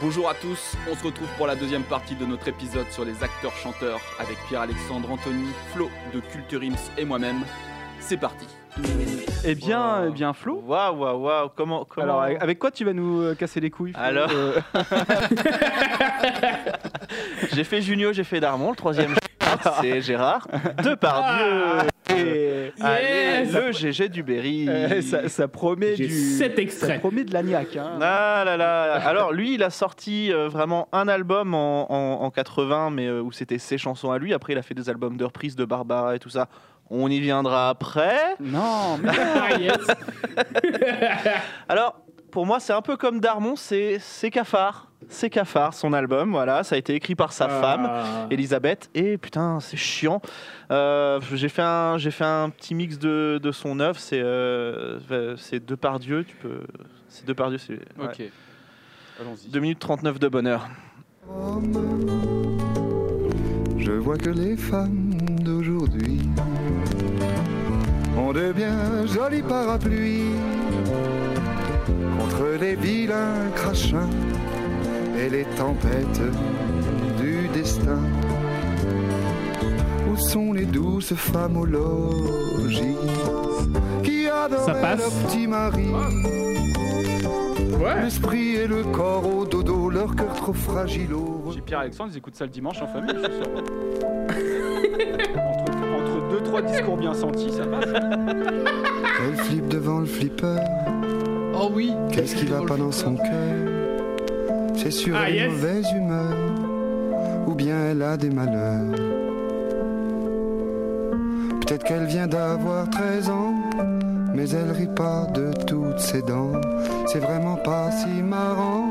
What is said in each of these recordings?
Bonjour à tous, on se retrouve pour la deuxième partie de notre épisode sur les acteurs-chanteurs avec Pierre-Alexandre Anthony, Flo de Culture Ims et moi-même. C'est parti Eh bien, eh bien Flo, Waouh, waouh, waouh, comment, comment... alors avec avec quoi tu vas nous euh, casser les couilles Flo Alors Euh, J'ai fait Junio, j'ai fait Darmon, le troisième c'est Gérard Depardieu. Et- Allez, Yes le GG du Berry. euh, ça, ça promet du sept ça extraits. promet de l'agnac hein. Ah là là. Alors lui, il a sorti euh, vraiment un album en, en- en 80, mais euh, où c'était ses chansons à lui. Après, il a fait des albums de reprises de Barbara et tout ça. On y viendra après. Non, mais Ah. Alors, pour moi, c'est un peu comme Darmon, c'est c'est Cafard. C'est Cafard, son album, voilà. Ça a été écrit par sa femme. Ah. Elisabeth et putain c'est chiant Euh, j'ai fait un j'ai fait un petit mix de, de son œuvre c'est euh, c'est deux par Dieu tu peux c'est deux par Dieu c'est ouais. Ok, allons-y. 2 minutes 39 de bonheur Je vois que les femmes d'aujourd'hui ont de bien jolis parapluies contre les vilains crachats et les tempêtes du destin. Où sont les douces femmes au logis qui adoraient leur petit mari? Ouais. L'esprit et le corps au dodo, leur cœur trop fragile au j'ai Pierre-Alexandre, ils écoutent ça le dimanche en famille, je suis sûr. entre, entre deux trois discours bien sentis, ça passe. Elle flippe devant le flipper. Oh oui. Qu'est-ce qui va pas dans son cœur? C'est sûr Ah, elle est yes. mauvaise humeur Ou bien elle a des malheurs. Peut-être qu'elle vient d'avoir 13 ans Mais elle rit pas de toutes ses dents. C'est vraiment pas si marrant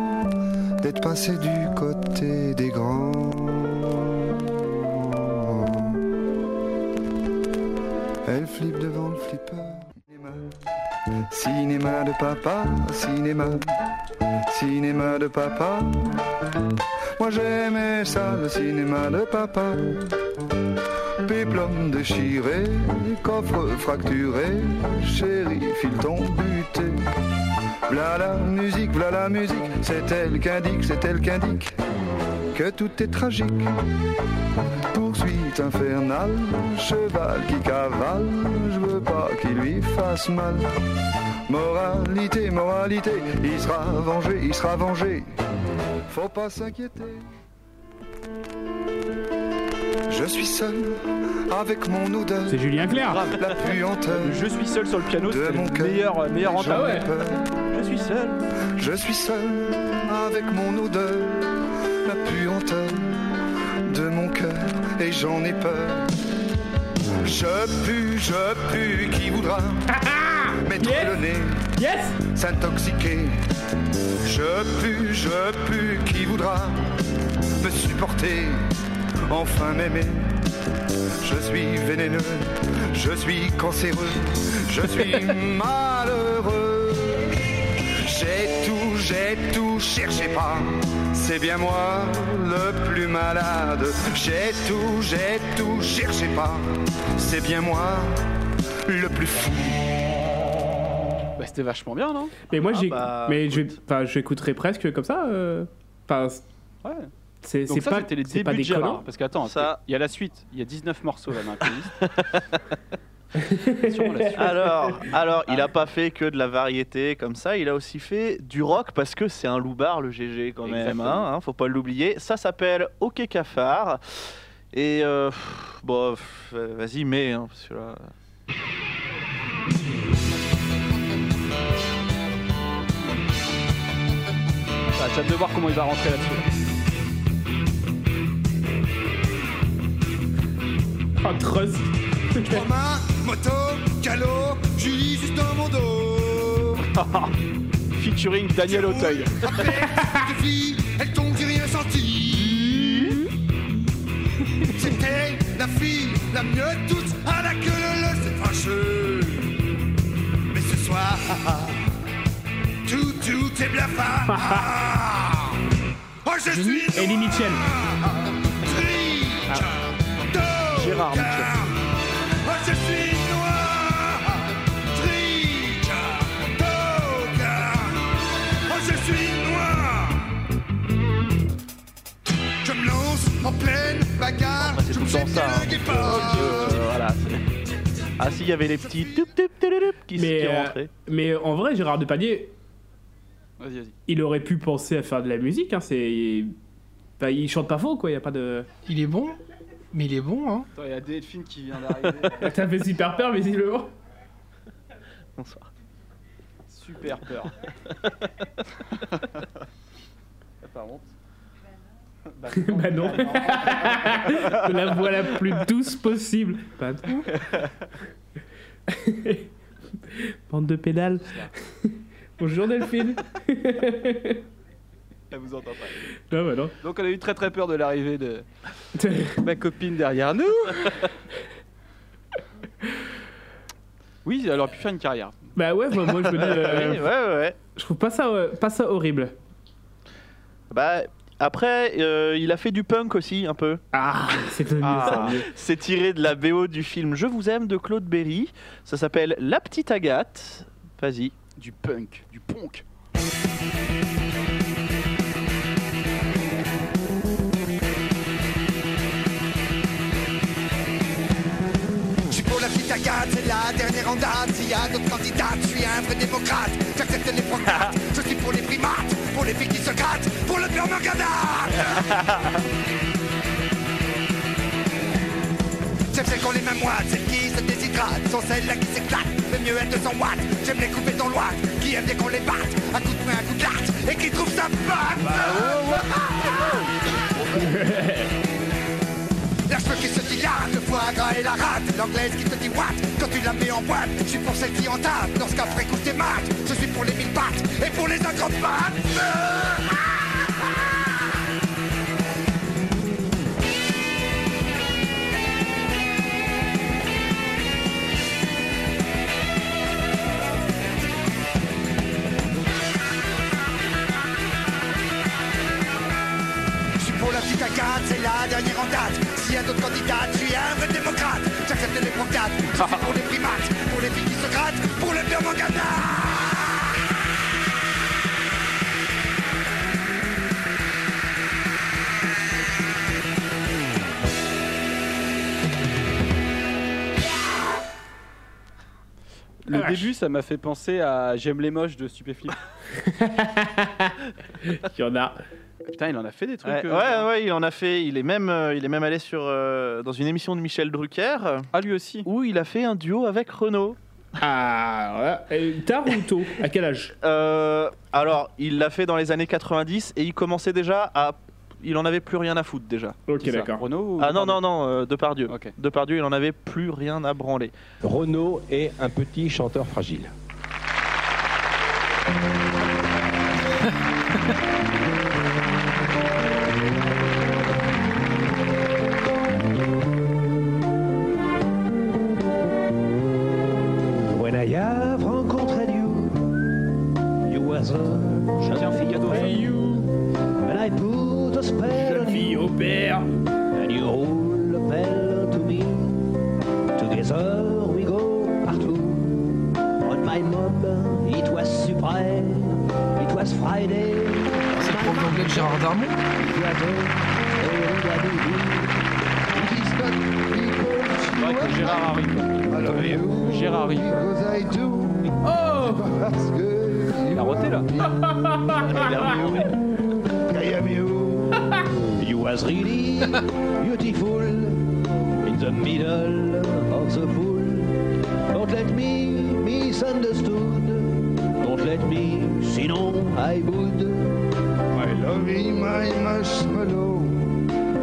D'être passé du côté des grands. Elle flippe devant le flipper. Cinéma de papa, cinéma, cinéma de papa. Moi j'aimais ça, le cinéma de papa. Péplum déchiré, coffre fracturé, chéri, file ton buté. V'là la musique, v'là la musique, c'est elle qu'indique, c'est elle qu'indique que tout est tragique. Poursuite infernale, cheval qui cavale, je veux pas qu'il lui fasse mal. Moralité, moralité, il sera vengé, il sera vengé. Faut pas s'inquiéter. Je suis seul avec mon odeur, C'est Julien Clerc. la puanteur. Je suis seul sur le piano, De c'est mon le cœur. meilleur, meilleur entame. ai peur. Je suis seul. Je suis seul avec mon odeur, la puanteur de mon cœur, et j'en ai peur. Je pue, je pue, qui voudra? mettre Yes. le nez, Yes. s'intoxiquer. Je pue, je pue, qui voudra me supporter, enfin m'aimer. Je suis vénéneux, je suis cancéreux, je suis malheureux. J'ai tout, j'ai tout, cherchez pas. C'est bien moi le plus malade. J'ai tout, j'ai tout, cherchez pas. C'est bien moi le plus fou. C'était vachement bien, non? Mais moi Ah j'ai. bah, mais j'écouterais presque comme ça. euh, Enfin, Ouais. c'est Donc c'est ça, pas. c'était les c'est pas débuts de Gérard. Parce qu'attends, Ça- il y a la suite. Il y a 19 morceaux là alors alors il a pas fait que de la variété comme ça il a aussi fait du rock parce que c'est un loupard le GG quand même hein, hein, faut pas l'oublier ça s'appelle Ok Cafard et euh, bon vas-y mais hein, parce que là Ah, J'ai hâte de voir comment il va rentrer là-dessus. Oh, trust. Ma moto, calot, Julie juste dans mon dos. Featuring Daniel Auteuil. Elles t'ont dit rien senti. C'était la fille la mieux de toutes, à la queue le le, c'est fâcheux. Mais ce soir, c'est bien fin. Oh, ah, oh, je, suis. Ellie Mitchell. Ah. De Gérard Mitchell. Oh, je suis. en pleine bagarre. Ah, je me fais ça, hein. Oh, pas. Euh, voilà. Ah si, il y avait les petits qui, mais, qui euh, rentraient. Mais en vrai, Gérard Depardieu, Vas-y, vas-y. il aurait pu penser à faire de la musique. Hein, c'est... Enfin, il chante pas faux, quoi. Il y a pas de. Il est bon, mais il est bon, hein. Attends, il y a Delphine qui vient d'arriver. T'as fait super peur, visiblement. Bonsoir. Super peur. Par contre. bah non. De la voix la plus douce possible. Pas non. Bande de pédales. Bonjour Delphine. Elle vous entend pas. Non, bah non. Donc on a eu très très peur de l'arrivée de ma copine derrière nous. Oui, elle aurait pu faire une carrière. Bah ouais, bah, moi je me dis. euh, Oui, ouais, ouais, ouais. je trouve pas ça, euh, pas ça horrible. Bah, après, euh, il a fait du punk aussi, un peu. Ah, c'est Ah. C'est tiré de la BO du film Je vous aime de Claude Berry. Ça s'appelle La Petite Agathe. Vas-y. Du punk, du punk. Je suis pour la petite Agathe, c'est la dernière en date. S'il y a d'autres candidats, je suis un vrai démocrate. J'accepte les proclates, je suis pour les primates, pour les filles qui se grattent, pour le père Morgana. J'aime celles qui ont les mêmes celles qui se sont celles-là qui s'éclatent. Mais mieux être 200 watts, j'aime les couper dans l'ouate, qui aiment bien qu'on les batte, un coup de main, un coup de latte, et qui trouvent ça batte? La cheveux qui se dilatent, le foie gras et la rate. L'anglaise qui te dit what? Quand tu la mets en boîte Je suis pour celle qui en tape lorsqu'après coup tes maths Je suis pour les mille pattes et pour les acrobates c'est la dernière en date. S'il y a d'autres candidats, je suis un vrai démocrate. J'accepte les suis pour les primates, pour les filles qui se grattent, pour le père Mangana. Le Ah, début, ça m'a fait penser à J'aime les moches de Stupéflip. Il y en a. Putain, il en a fait des trucs. Ouais, euh, ouais, ouais, il en a fait. Il est même, euh, il est même allé sur, euh, dans une émission de Michel Drucker Ah, lui aussi. où il a fait un duo avec Renaud. Ah, voilà. Et Tard ou tôt? À quel âge? Euh, alors, il l'a fait dans les années 90 et il commençait déjà à. Il en avait plus rien à foutre déjà. Ok, d'accord. Renault ou Ah non, non, non, euh, Depardieu. Ok. Depardieu, il en avait plus rien à branler. Renaud est un petit chanteur fragile. Oh Il a roté là. You was really beautiful in the middle of the pool. Don't let me misunderstood. Don't let me, sinon I would. My lovey, my marshmallow,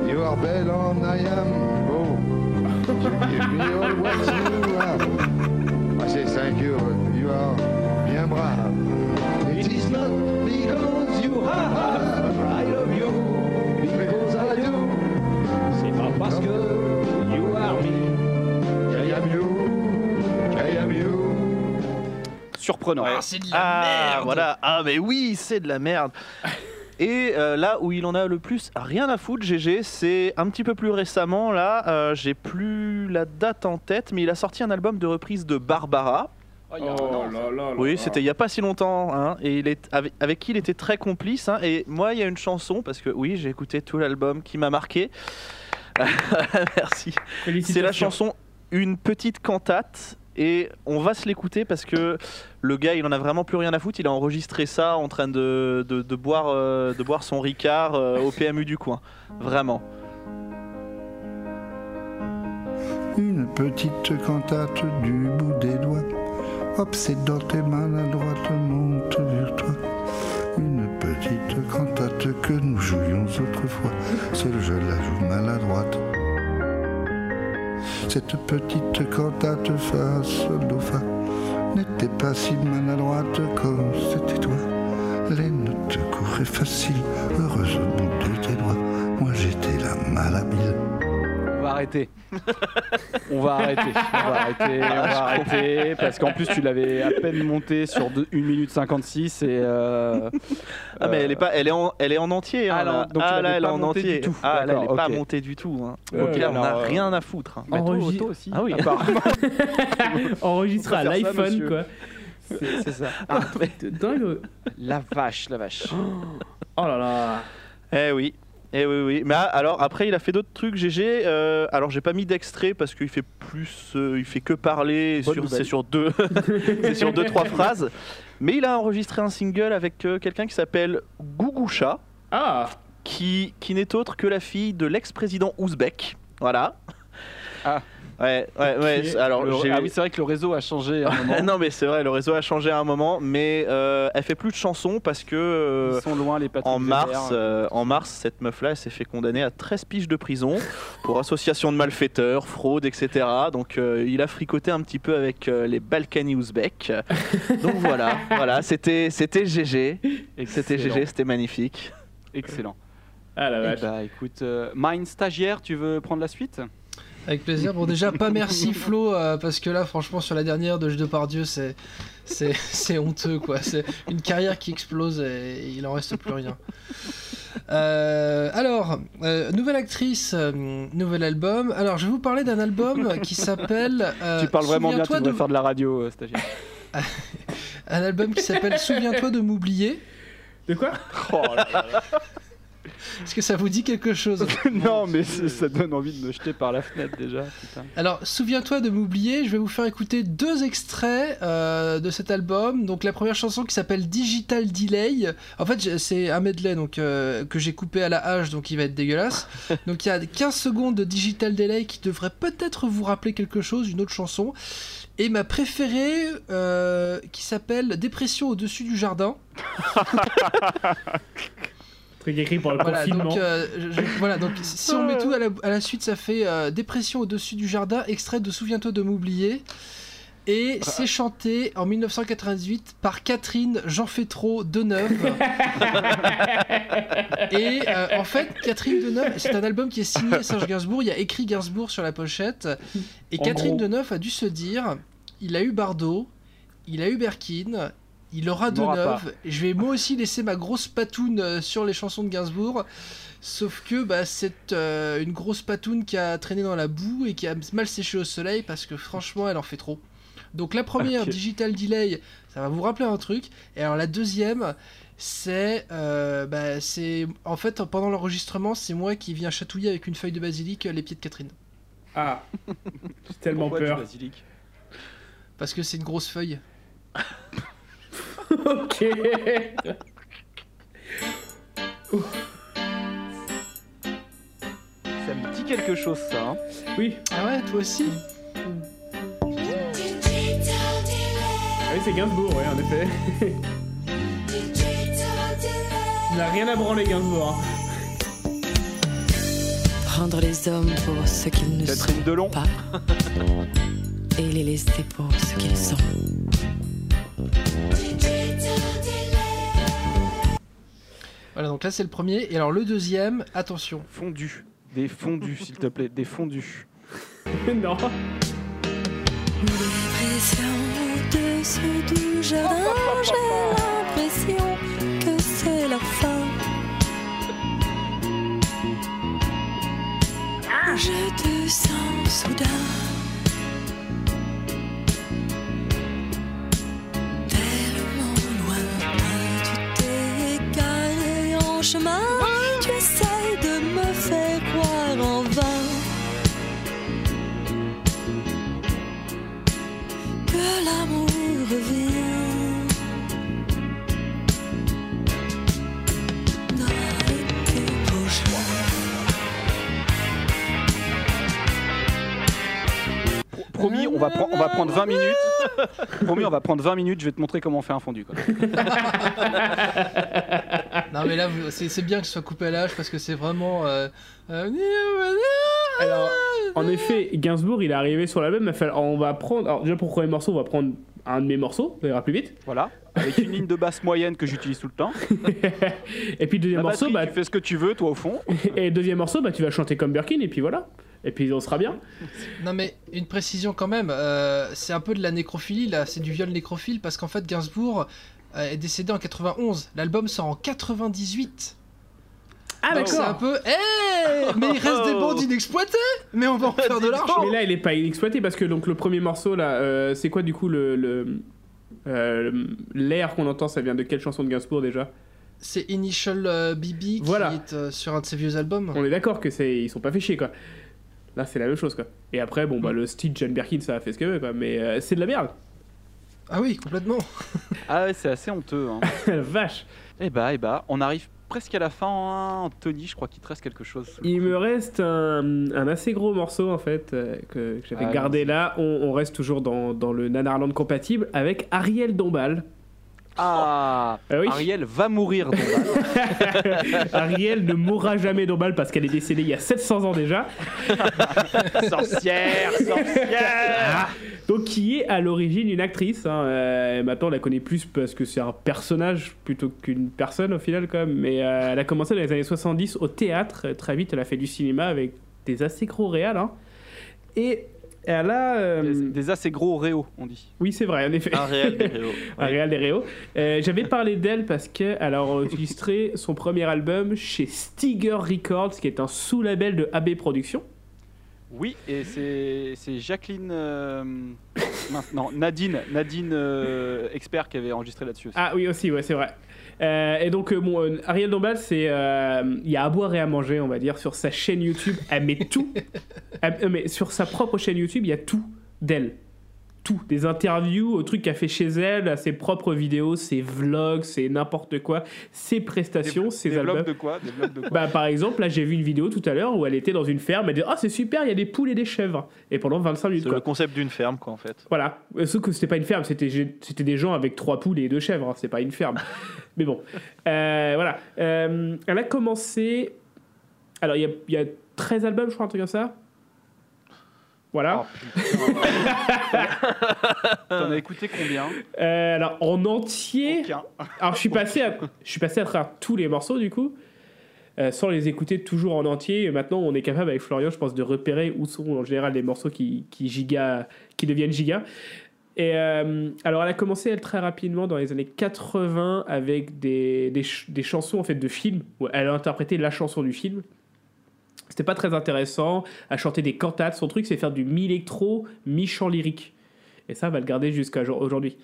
you are belle and I am beau. You give me all what you Surprenant. Ah, c'est de la Ah, merde. voilà. Ah, mais oui, c'est de la merde. Et euh, là où il en a le plus rien à foutre, GG, c'est un petit peu plus récemment. Là, euh, j'ai plus la date en tête, mais il a sorti un album de reprise de Barbara. Oh, Oh là là Oui, c'était il y a pas si longtemps, hein, et il est avec, avec qui il était très complice. hein, et moi, il y a une chanson parce que oui, j'ai écouté tout l'album qui m'a marqué. Merci. C'est la chanson une petite cantate et on va se l'écouter parce que le gars il en a vraiment plus rien à foutre. Il a enregistré ça en train de, euh, boire son Ricard euh, au PMU du coin. Vraiment. Une petite cantate du bout des doigts, obsédante et maladroite monte vers toi. Une petite cantate que nous jouions autrefois, seul je la joue maladroite. Cette petite cantate fa sol n'était pas si maladroite comme c'était toi. Les notes couraient faciles, heureuse au bout de tes doigts. Moi j'étais la malhabile. On va arrêter. on va arrêter. On va arrêter. On va arrêter. Parce qu'en plus, tu l'avais à peine monté sur 1 minute 56 et. euh, Ah mais euh, elle est pas, elle est en, elle est en entier. hein, Ah, là. donc Ah, l'avais là, elle est pas en montée entier. du tout. Ah là, elle est D'accord, pas montée du tout. hein. Ok, Donc là, on a alors, euh, rien à foutre. hein. bah, toi, aussi. Ah oui. apparemment. Enregistré On à l'iPhone, quoi. C'est ça. Ah, mais- Dans le- La vache, la vache. Oh là là. Eh oui. Eh oui, oui. Mais ah, alors après, il a fait d'autres trucs, GG. euh, alors j'ai pas mis d'extrait parce qu'il fait plus, euh, il fait que parler. C'est sur deux, c'est sur deux trois phrases. Mais il a enregistré un single avec euh, quelqu'un qui s'appelle Gougoucha, Ah qui, qui n'est autre que la fille de l'ex-président ouzbek. Voilà. Ah. Ouais, ouais, ouais. Alors, le- ah oui, c'est vrai que le réseau a changé à un moment. non, mais c'est vrai, le réseau a changé à un moment, mais euh, elle fait plus de chansons parce que euh, Ils sont loin les patrons. en mars, euh, en mars, cette meuf-là, elle s'est fait condamner à 13 piges de prison pour association de malfaiteurs, fraude, etc. Donc, euh, il a fricoté un petit peu avec euh, les Balkany ouzbeks. Donc voilà, voilà, c'était, c'était GG, c'était GG, c'était magnifique. Excellent. Ah la Eh vache. bah écoute, euh, Mine stagiaire, tu veux prendre la suite? Avec plaisir. Bon, déjà, pas merci Flo, euh, parce que là, franchement, sur la dernière de Jeu de Pardieu, c'est, c'est, c'est honteux, quoi. C'est une carrière qui explose et il en reste plus rien. Euh, alors, euh, nouvelle actrice, euh, nouvel album. Alors, je vais vous parler d'un album qui s'appelle. euh, Tu parles vraiment bien, tu Souviens-toi devrais de- faire de la radio, euh, stagiaire. Un album qui s'appelle Souviens-toi de m'oublier. De quoi? Est-ce que ça vous dit quelque chose non, mais ça donne envie de me jeter par la fenêtre déjà. putain. Alors, souviens-toi de m'oublier, je vais vous faire écouter deux extraits euh, de cet album. Donc, la première chanson qui s'appelle Digital Delay. En fait, c'est un medley donc, euh, que j'ai coupé à la hache, donc il va être dégueulasse. Donc, il y a 15 secondes de Digital Delay qui devrait peut-être vous rappeler quelque chose, une autre chanson. Et ma préférée euh, qui s'appelle Dépression au-dessus du jardin. Écrit pour le Voilà, confinement. donc, euh, je- je- voilà, donc si on met tout à la, à la suite, ça fait euh, Dépression au-dessus du jardin, extrait de Souviens-toi de m'oublier. Et c'est chanté en 1998 par Catherine Jean Fétro Deneuve. Et euh, en fait, Catherine Deneuve, c'est un album qui est signé Serge Gainsbourg. Il y a écrit Gainsbourg sur la pochette. Et En Catherine gros. Deneuve a dû se dire il a eu Bardot, il a eu Berkin, il aura m'aura Deneuve. Je vais moi aussi laisser ma grosse patoune euh, sur les chansons de Gainsbourg. Sauf que bah, c'est euh, une grosse patoune qui a traîné dans la boue et qui a mal séché au soleil parce que franchement, elle en fait trop. Donc la première. Digital Delay, ça va vous rappeler un truc. Et alors la deuxième, c'est euh, bah, c'est en fait pendant l'enregistrement, c'est moi qui viens chatouiller avec une feuille de basilic les pieds de Catherine Ah, j'ai tellement Pourquoi du peur. basilic? Parce que c'est une grosse feuille. ok. Ça me dit quelque chose ça. hein. Oui, Ah ouais, toi aussi ah oui c'est Gainsbourg, ouais, en effet. Il n'a rien à branler, Gainsbourg. hein. Prendre les hommes pour ce qu'ils ne Catherine sont Delon. pas et les laisser pour ce qu'ils sont. Voilà, donc là c'est le premier. Et alors le deuxième, attention. Fondu. Des fondus, s'il te plaît. Des fondus. non. Dépression au-dessus du jardin, j'ai l'impression que c'est la fin. Je te sens soudain. Tu essayes de me faire croire en vain que l'amour revient. Dans. Promis, on va, on va prendre 20 minutes. Promis, on va prendre 20 minutes. Je vais te montrer comment on fait un fondu. Quoi. Non mais là, c'est c'est bien que ce soit coupé à l'âge parce que c'est vraiment. euh, euh, Alors, en effet, Gainsbourg, il est arrivé sur l'album. On va prendre. Alors, déjà, pour le premier morceau, on va prendre un de mes morceaux, ça ira plus vite. Voilà. Avec une ligne de basse moyenne que j'utilise tout le temps. Et puis, deuxième La morceau, batterie, bah, tu fais ce que tu veux, toi au fond. et deuxième morceau, bah, tu vas chanter comme Birkin, et puis voilà. Et puis, on sera bien. Non mais une précision quand même, euh, c'est un peu de la nécrophilie là, c'est du viol nécrophile parce qu'en fait Gainsbourg est décédé en 91, l'album sort en 98. Ah, Donc c'est un peu... Eh Mais il reste des bandes inexploitées Mais on va en faire de l'argent Mais là, il est pas inexploité parce que donc le premier morceau là, euh, c'est quoi du coup le le- euh, l'air qu'on entend Ça vient de quelle chanson de Gainsbourg déjà? C'est Initial euh, BB qui Voilà. est euh, sur un de ses vieux albums. On est d'accord que c'est ils sont pas fait chier quoi. Là, c'est la même chose quoi. Et après, bon bah le style John Birkin, ça a fait ce qu'il veut quoi, mais euh, c'est de la merde. Ah oui, complètement. Ah ouais, c'est assez honteux. Hein. Vache. Eh bah, eh bah, on arrive presque à la fin. hein. Anthony, je crois qu'il te reste quelque chose. sous le Il me reste un, un assez gros morceau en fait euh, que, que j'avais Ah, gardé là. On, on reste toujours dans, dans le Nanarland compatible avec Ariel Dombal. Ah, Ah oui. Ariel va mourir. donc. Ariel ne mourra jamais Dombal parce qu'elle est décédée il y a 700 ans déjà. sorcière, sorcière. Donc qui est à l'origine une actrice. hein. Euh, maintenant on la connaît plus parce que c'est un personnage plutôt qu'une personne au final quand même. Mais euh, elle a commencé dans les années 70 au théâtre. Très vite elle a fait du cinéma avec des assez gros réals. hein. Et elle a... euh, Des, des assez gros réaux, on dit. Oui c'est vrai en effet. Un réel des Réaux. Un réal des Réaux. Euh, J'avais parlé d'elle parce qu'elle a enregistré son premier album chez Stiger Records, qui est un sous-label de AB Productions. Oui, et c'est Jacqueline. euh, mince, non, Nadine, Nadine euh, expert qui avait enregistré là-dessus aussi. Ah oui aussi, ouais c'est vrai. Euh, et donc euh, bon, euh, Ariel Dombal, c'est euh, il y a à boire et à manger, on va dire, sur sa chaîne YouTube. Elle met tout, Elle- euh, mais sur sa propre chaîne YouTube, il y a tout d'elle. Tout, des interviews, au truc qu'elle fait chez elle, à ses propres vidéos, ses vlogs, c'est n'importe quoi, ses prestations, ses des albums. vlogs de quoi? Des vlogs de quoi? Bah, par exemple, là, j'ai vu une vidéo tout à l'heure où elle était dans une ferme. Elle dit Ah, c'est super, il y a des poules et des chèvres. Et pendant 25 minutes, C'est le concept d'une ferme, quoi, en fait. Voilà. Euh, Sauf que c'était pas une ferme, c'était c'était des gens avec trois poules et deux chèvres. hein, C'est pas une ferme. Mais bon. Euh, voilà. Euh, elle a commencé. Alors, il y a, il y a 13 albums, je crois, un truc comme ça? Voilà. T'en as écouté combien Euh, alors, en entier. Aucun. Alors, je suis passé à, je suis passé à travers tous les morceaux, du coup, euh, sans les écouter toujours en entier. Et maintenant, on est capable, avec Florian, je pense, de repérer où sont en général les morceaux qui, qui, giga, qui deviennent giga. Et euh, alors, elle a commencé, elle, très rapidement, dans les années 80, avec des, des, ch- des chansons, en fait, de films, où elle a interprété la chanson du film. C'était pas très intéressant. Elle chantait des cantates. Son truc, c'est faire du mi-électro, mi-chant lyrique. Et ça, va le garder jusqu'à jour- aujourd'hui.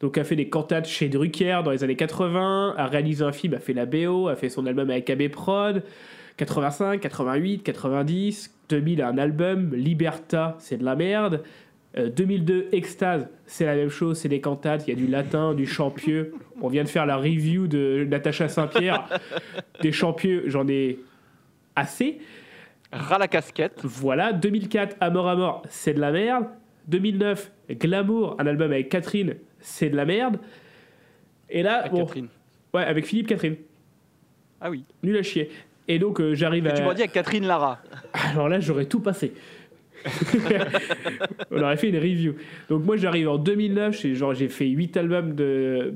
Donc, a fait des cantates chez Drucker dans les années 80, a réalisé un film, a fait la BO, a fait son album avec AB Prod, 85, 88, 90, 2000, un album, Liberta, c'est de la merde. Euh, 2002, Extase, c'est la même chose, c'est des cantates, il y a du latin, du champieux. On vient de faire la review de Natacha Saint-Pierre. Des champieux, j'en ai assez. Ras la casquette. Voilà, 2004, À mort à mort, c'est de la merde. 2009, Glamour, un album avec Catherine, c'est de la merde. Et là, bon, Catherine. ouais, avec Philippe Catherine, Ah oui. nul à chier. Et donc euh, j'arrive à. tu m'as dit avec Catherine Lara. Alors là, j'aurais tout passé. On aurait fait une review. Donc moi, j'arrive en 2009, j'ai genre j'ai fait 8 albums de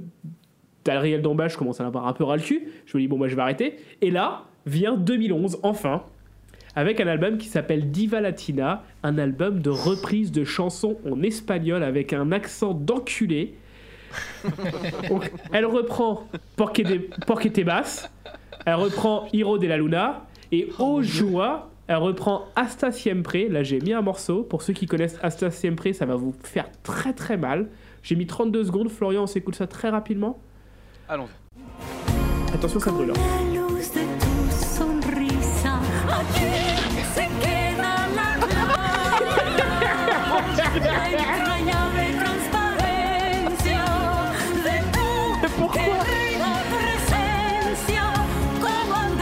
d'Ariel Dombal, je commence à en avoir un peu ras le cul. Je me dis bon, moi je vais arrêter. Et là vient 2011, enfin, avec un album qui s'appelle Diva Latina, un album de reprise de chansons en espagnol avec un accent d'enculé. Donc, elle reprend Porque de, Porque te Vas, elle reprend Hiro de la Luna, et au joie, elle reprend Hasta Siempre. Là, j'ai mis un morceau. Pour ceux qui connaissent Hasta Siempre, ça va vous faire très très mal. J'ai mis 32 secondes. Florian, on s'écoute ça très rapidement. Allons-y. Attention, ça brûle. hein.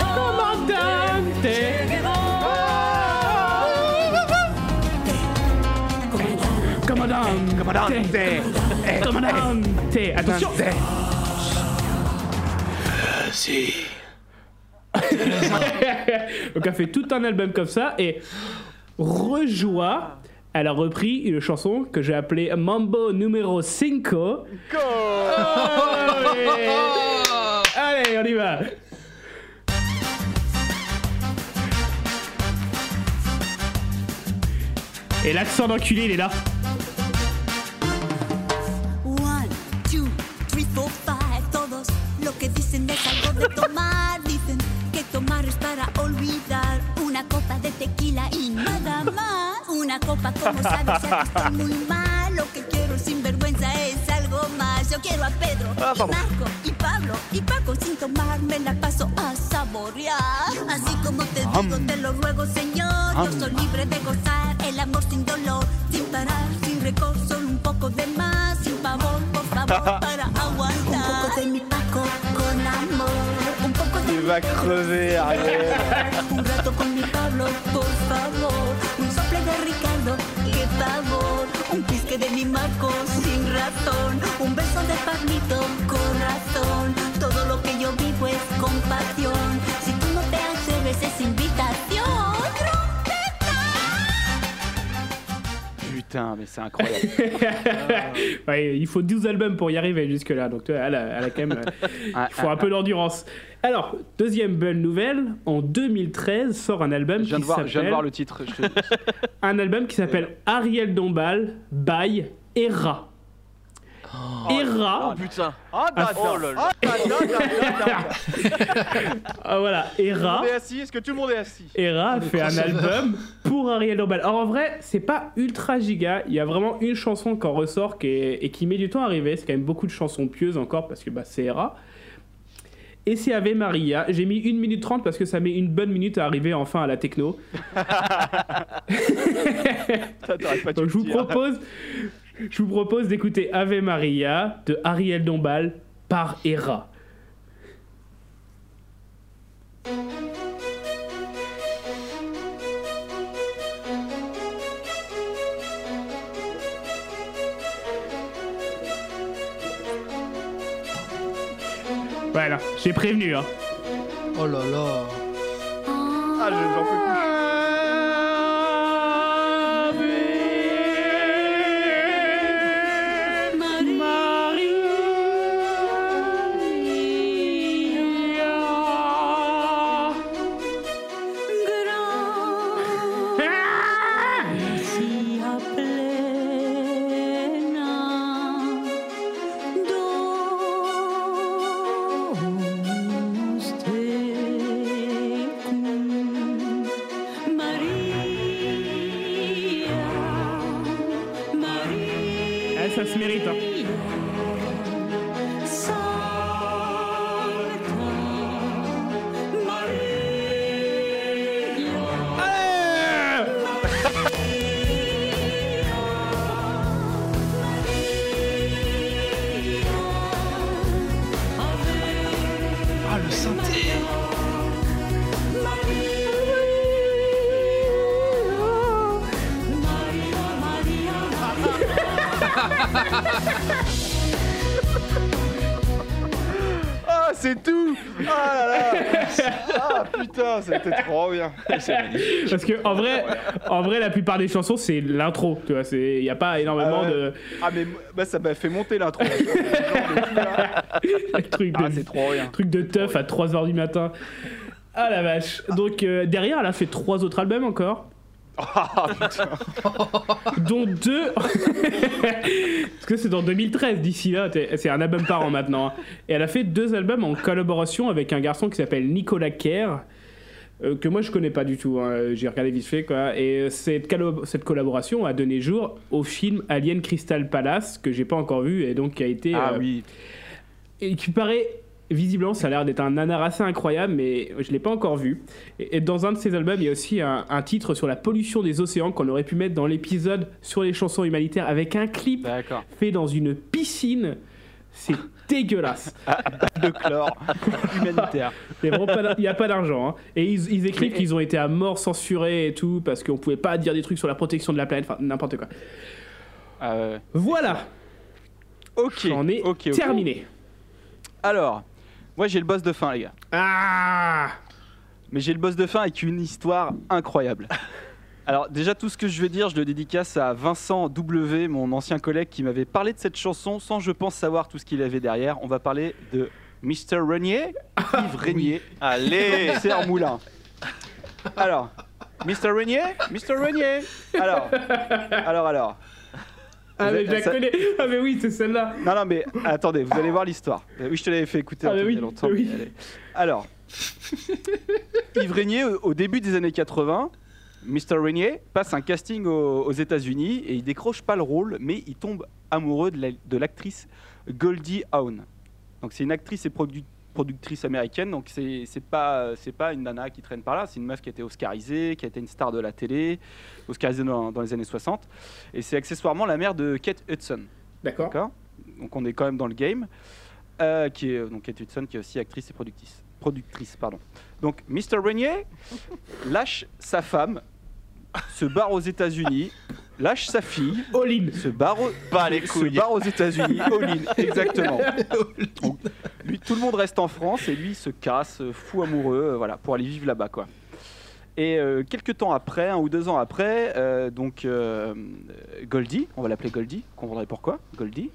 Comandante. Che Guevara. Commandante Commandante Attention Si. Donc elle fait tout un album comme ça et Rejoie, elle a repris une chanson que j'ai appelée Mambo numéro 5. Allez, Allez, on y va. Et l'accent d'enculé, il est là. One, two, three, four, five. Todos lo que dicen es algo de tomar. Tequila y nada más. Una copa, como sabes, que estoy muy mal. Lo que quiero sin vergüenza es algo más. Yo quiero a Pedro, Ah, y. Marco, y Pablo, y Paco. Sin tomar me la paso a saborear. Así como te digo, te lo ruego, Señor. Yo soy libre de gozar el amor sin dolor. Sin parar, sin récord, solo un poco de más. Sin favor, por favor, para aguantar. Poco de Il mi va crever, Ariel. un rato con mi Pablo, por favor. Un sople de Ricardo, qué favor. Un pisque de mi Marco, sin razón. Un beso de Pablito, corazón. Todo lo que yo vivo es compasión. Si tú no te atreves, es invitación. Putain, mais c'est incroyable. Ouais, il faut 12 albums pour y arriver jusque-là, donc tu vois, elle a, elle a quand même. euh, Ah, il faut un peu d'endurance. Alors, deuxième bonne nouvelle, en 2013 sort un album Je viens, qui de voir, je viens de s'appelle voir le titre. je te- un album qui s'appelle Ariel Dombal by Era. Era, Oh putain. Ah, Ah, Oh là là. ah, voilà, Era. est assis Est-ce que tout le monde est assis? Era a fait un album pour Ariel Dombal. Alors en vrai, c'est pas ultra giga. Il y a vraiment une chanson qui en ressort qui est- et qui met du temps à arriver. C'est quand même beaucoup de chansons pieuses encore parce que bah, c'est Era. Et c'est Ave Maria. J'ai mis 1 minute 30 parce que ça met une bonne minute à arriver enfin à la techno. Ça, pas Donc je vous propose, je vous propose d'écouter Ave Maria de Ariel Dombal par Era. Voilà, j'ai prévenu. Hein. Oh là là. Ah, je- j'en peux plus. Parce que en vrai, en vrai, la plupart des chansons c'est l'intro. Tu vois, c'est il y a pas énormément Ah ouais. de Ah, mais bah, ça m'a fait monter l'intro. là. Genre de trucs de Ah, c'est trop bien. trucs de teuf à 3h du matin. Ah la vache. Donc euh, derrière, elle a fait trois autres albums encore. Ah putain. dont deux. Parce que c'est dans 2013, d'ici là, c'est un album par an maintenant. hein. Et elle a fait deux albums en collaboration avec un garçon qui s'appelle Nicolas Kerr. Euh, que moi je connais pas du tout, hein. j'ai regardé vite fait quoi. Et euh, cette, cette collaboration a donné jour au film Alien Crystal Palace que j'ai pas encore vu et donc qui a été Ah euh, oui. et qui paraît visiblement ça a l'air d'être un nanar assez incroyable mais je l'ai pas encore vu et, dans un de ses albums il y a aussi un, un titre sur la pollution des océans qu'on aurait pu mettre dans l'épisode sur les chansons humanitaires avec un clip fait dans une piscine c'est dégueulasse De chlore humanitaire. il n'y a pas d'argent hein. et ils, ils écrivent qu'ils ont été à mort censurés et tout parce qu'on pouvait pas dire des trucs sur la protection de la planète enfin n'importe quoi Ah. Voilà, Ok. j'en ai ok, ok. terminé. Alors, moi j'ai le boss de fin, les gars. Ah Mais j'ai le boss de fin avec une histoire incroyable. Alors déjà tout ce que je vais dire, je le dédicace à Vincent W, mon ancien collègue qui m'avait parlé de cette chanson sans je pense savoir tout ce qu'il avait derrière. On va parler de Mr. Renier, Yves Régnier, Allez Serre Moulin. Alors, Mr. Renier, Mr. Renier. Alors, alors, alors. Ah, mais êtes- je la ça- connais Ah, mais oui, c'est celle-là Non, non, mais attendez, vous allez voir l'histoire. Oui, je te l'avais fait écouter Ah, oui, il y a longtemps. oui. Allez. Alors, Yves Régnier, au début des années 80, Mr. Régnier passe un casting aux, aux États-Unis et il décroche pas le rôle, mais il tombe amoureux de la- de l'actrice Goldie Hawn. Donc, c'est une actrice et produ- productrice américaine, donc c'est pas, c'est pas une nana qui traîne par là, c'est une meuf qui a été oscarisée, qui a été une star de la télé, oscarisée dans, dans les années 60, et c'est accessoirement la mère de Kate Hudson. D'accord. Donc on est quand même dans le game. Euh, qui est donc Kate Hudson, qui est aussi actrice et productrice. productrice pardon. Donc Mr. Renier lâche sa femme, se barre aux États-Unis, lâche sa fille, All in se barre, au- Pas les se couilles barre aux États-Unis, all-in, exactement. Donc, lui, tout le monde reste en France et lui il se casse, fou amoureux, euh, voilà, pour aller vivre là-bas, quoi. Et euh, quelques temps après, un ou deux ans après, euh, donc euh, Goldie, on va l'appeler Goldie, comprendrez pourquoi, Goldie,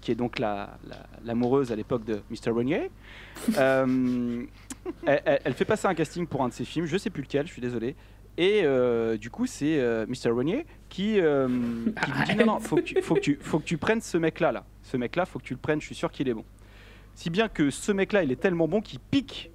qui est donc la- la- l'amoureuse à l'époque de Mr. Renier, euh, elle, elle- elle fait passer un casting pour un de ses films, je sais plus lequel, je suis désolé. Et euh, du coup, c'est euh, Mr. Renier qui, euh, qui lui dit non, non, faut que tu, faut que tu, faut que tu prennes ce mec-là, là. Ce mec-là, faut que tu le prennes, je suis sûr qu'il est bon. Si bien que ce mec-là, il est tellement bon qu'il pique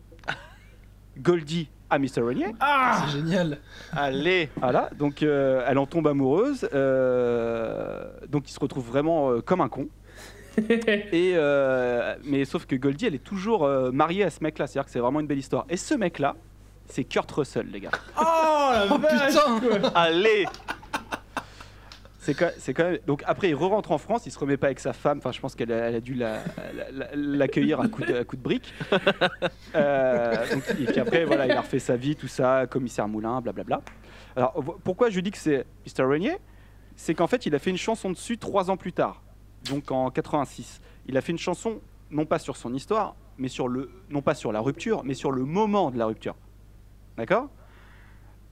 Goldie à Mr. Renier. Ah C'est génial. Allez Voilà, donc euh, elle en tombe amoureuse. euh, donc il se retrouve vraiment euh, comme un con. Et euh, mais sauf que Goldie, elle est toujours euh, mariée à ce mec-là. C'est-à-dire que c'est vraiment une belle histoire. Et ce mec-là, c'est Kurt Russell, les gars. Oh la Oh vache putain quoi. Allez C'est quand, même. Donc après, il re-rentre en France. Il se remet pas avec sa femme. Enfin, je pense qu'elle a, dû la- la- la- l'accueillir à coup de, à coup de briques. Euh, donc, et puis après, voilà, il a refait sa vie, tout ça, commissaire Moulin, blablabla. Alors pourquoi je dis que c'est Mr. Renier C'est qu'en fait, il a fait une chanson dessus trois ans plus tard, donc en 86. Il a fait une chanson non pas sur son histoire, mais sur le, non pas sur la rupture, mais sur le moment de la rupture. D'accord?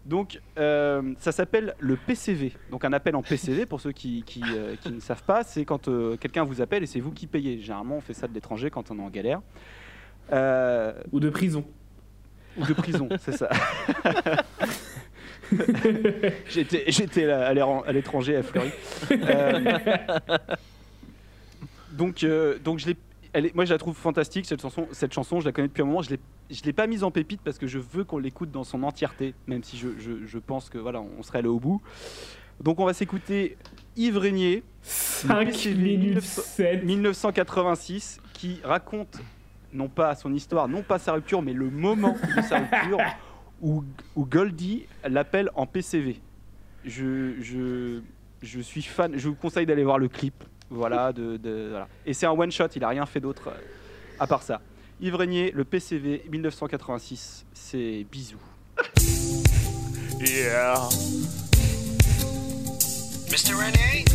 Donc, euh, ça s'appelle le PCV. Donc, un appel en PCV, pour ceux qui, qui, euh, qui ne savent pas, c'est quand euh, quelqu'un vous appelle et c'est vous qui payez. Généralement, on fait ça de l'étranger quand on est en galère. Ou de prison. ou de prison, c'est ça. J'étais à l'étranger à Fleury. Donc, donc je l'ai- elle est- moi je la trouve fantastique cette chanson, cette chanson je la connais depuis un moment, je je l'ai pas mise en pépite parce que je veux qu'on l'écoute dans son entièreté, même si je, je- je pense que voilà on serait allé au bout. Donc on va s'écouter Yves Régnier, 5 PCV minutes 1900 7. 1986, qui raconte non pas son histoire, non pas sa rupture, mais le moment de sa rupture où, où Goldie l'appelle en PCV. Je, je, je suis fan, je vous conseille d'aller voir le clip. Voilà, de, de- voilà. Et c'est un one shot, il a rien fait d'autre euh, à part ça. Yves Régnier, le PCV 1986, c'est bisous. Yeah Mr. Rene?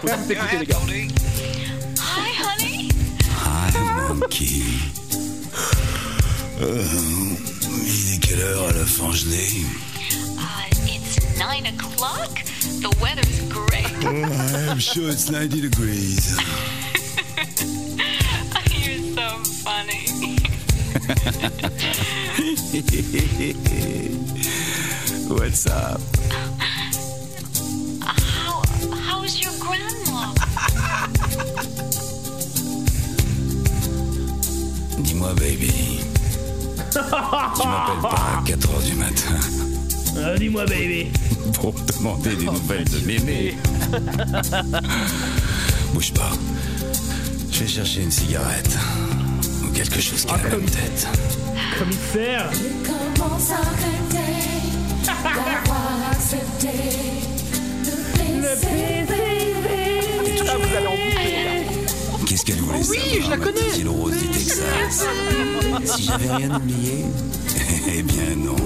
Faut tout écouter les gars. Hi, honey. Hi, monkey. Euh, il est quelle heure à la Fangelée Uh, it's nine o'clock. The weather's great. oh, I'm sure it's 90 degrees. You're so funny. What's up? Uh, how how's your grandma? Dis-moi, baby. tu m'appelles pas à 4 heures du matin Ah, Dis-moi, baby. pour demander des nouvelles de mémé. Bouge pas. Je vais chercher une cigarette. Ou quelque chose qui a la tête. Commissaire. commence à regretter d'avoir accepté le PCV. Ah, vous allez en bouffer. Qu'est-ce qu'elle voulait Oui, savoir, je la connais. petite rose du Texas Si j'avais rien oublié Eh bien non,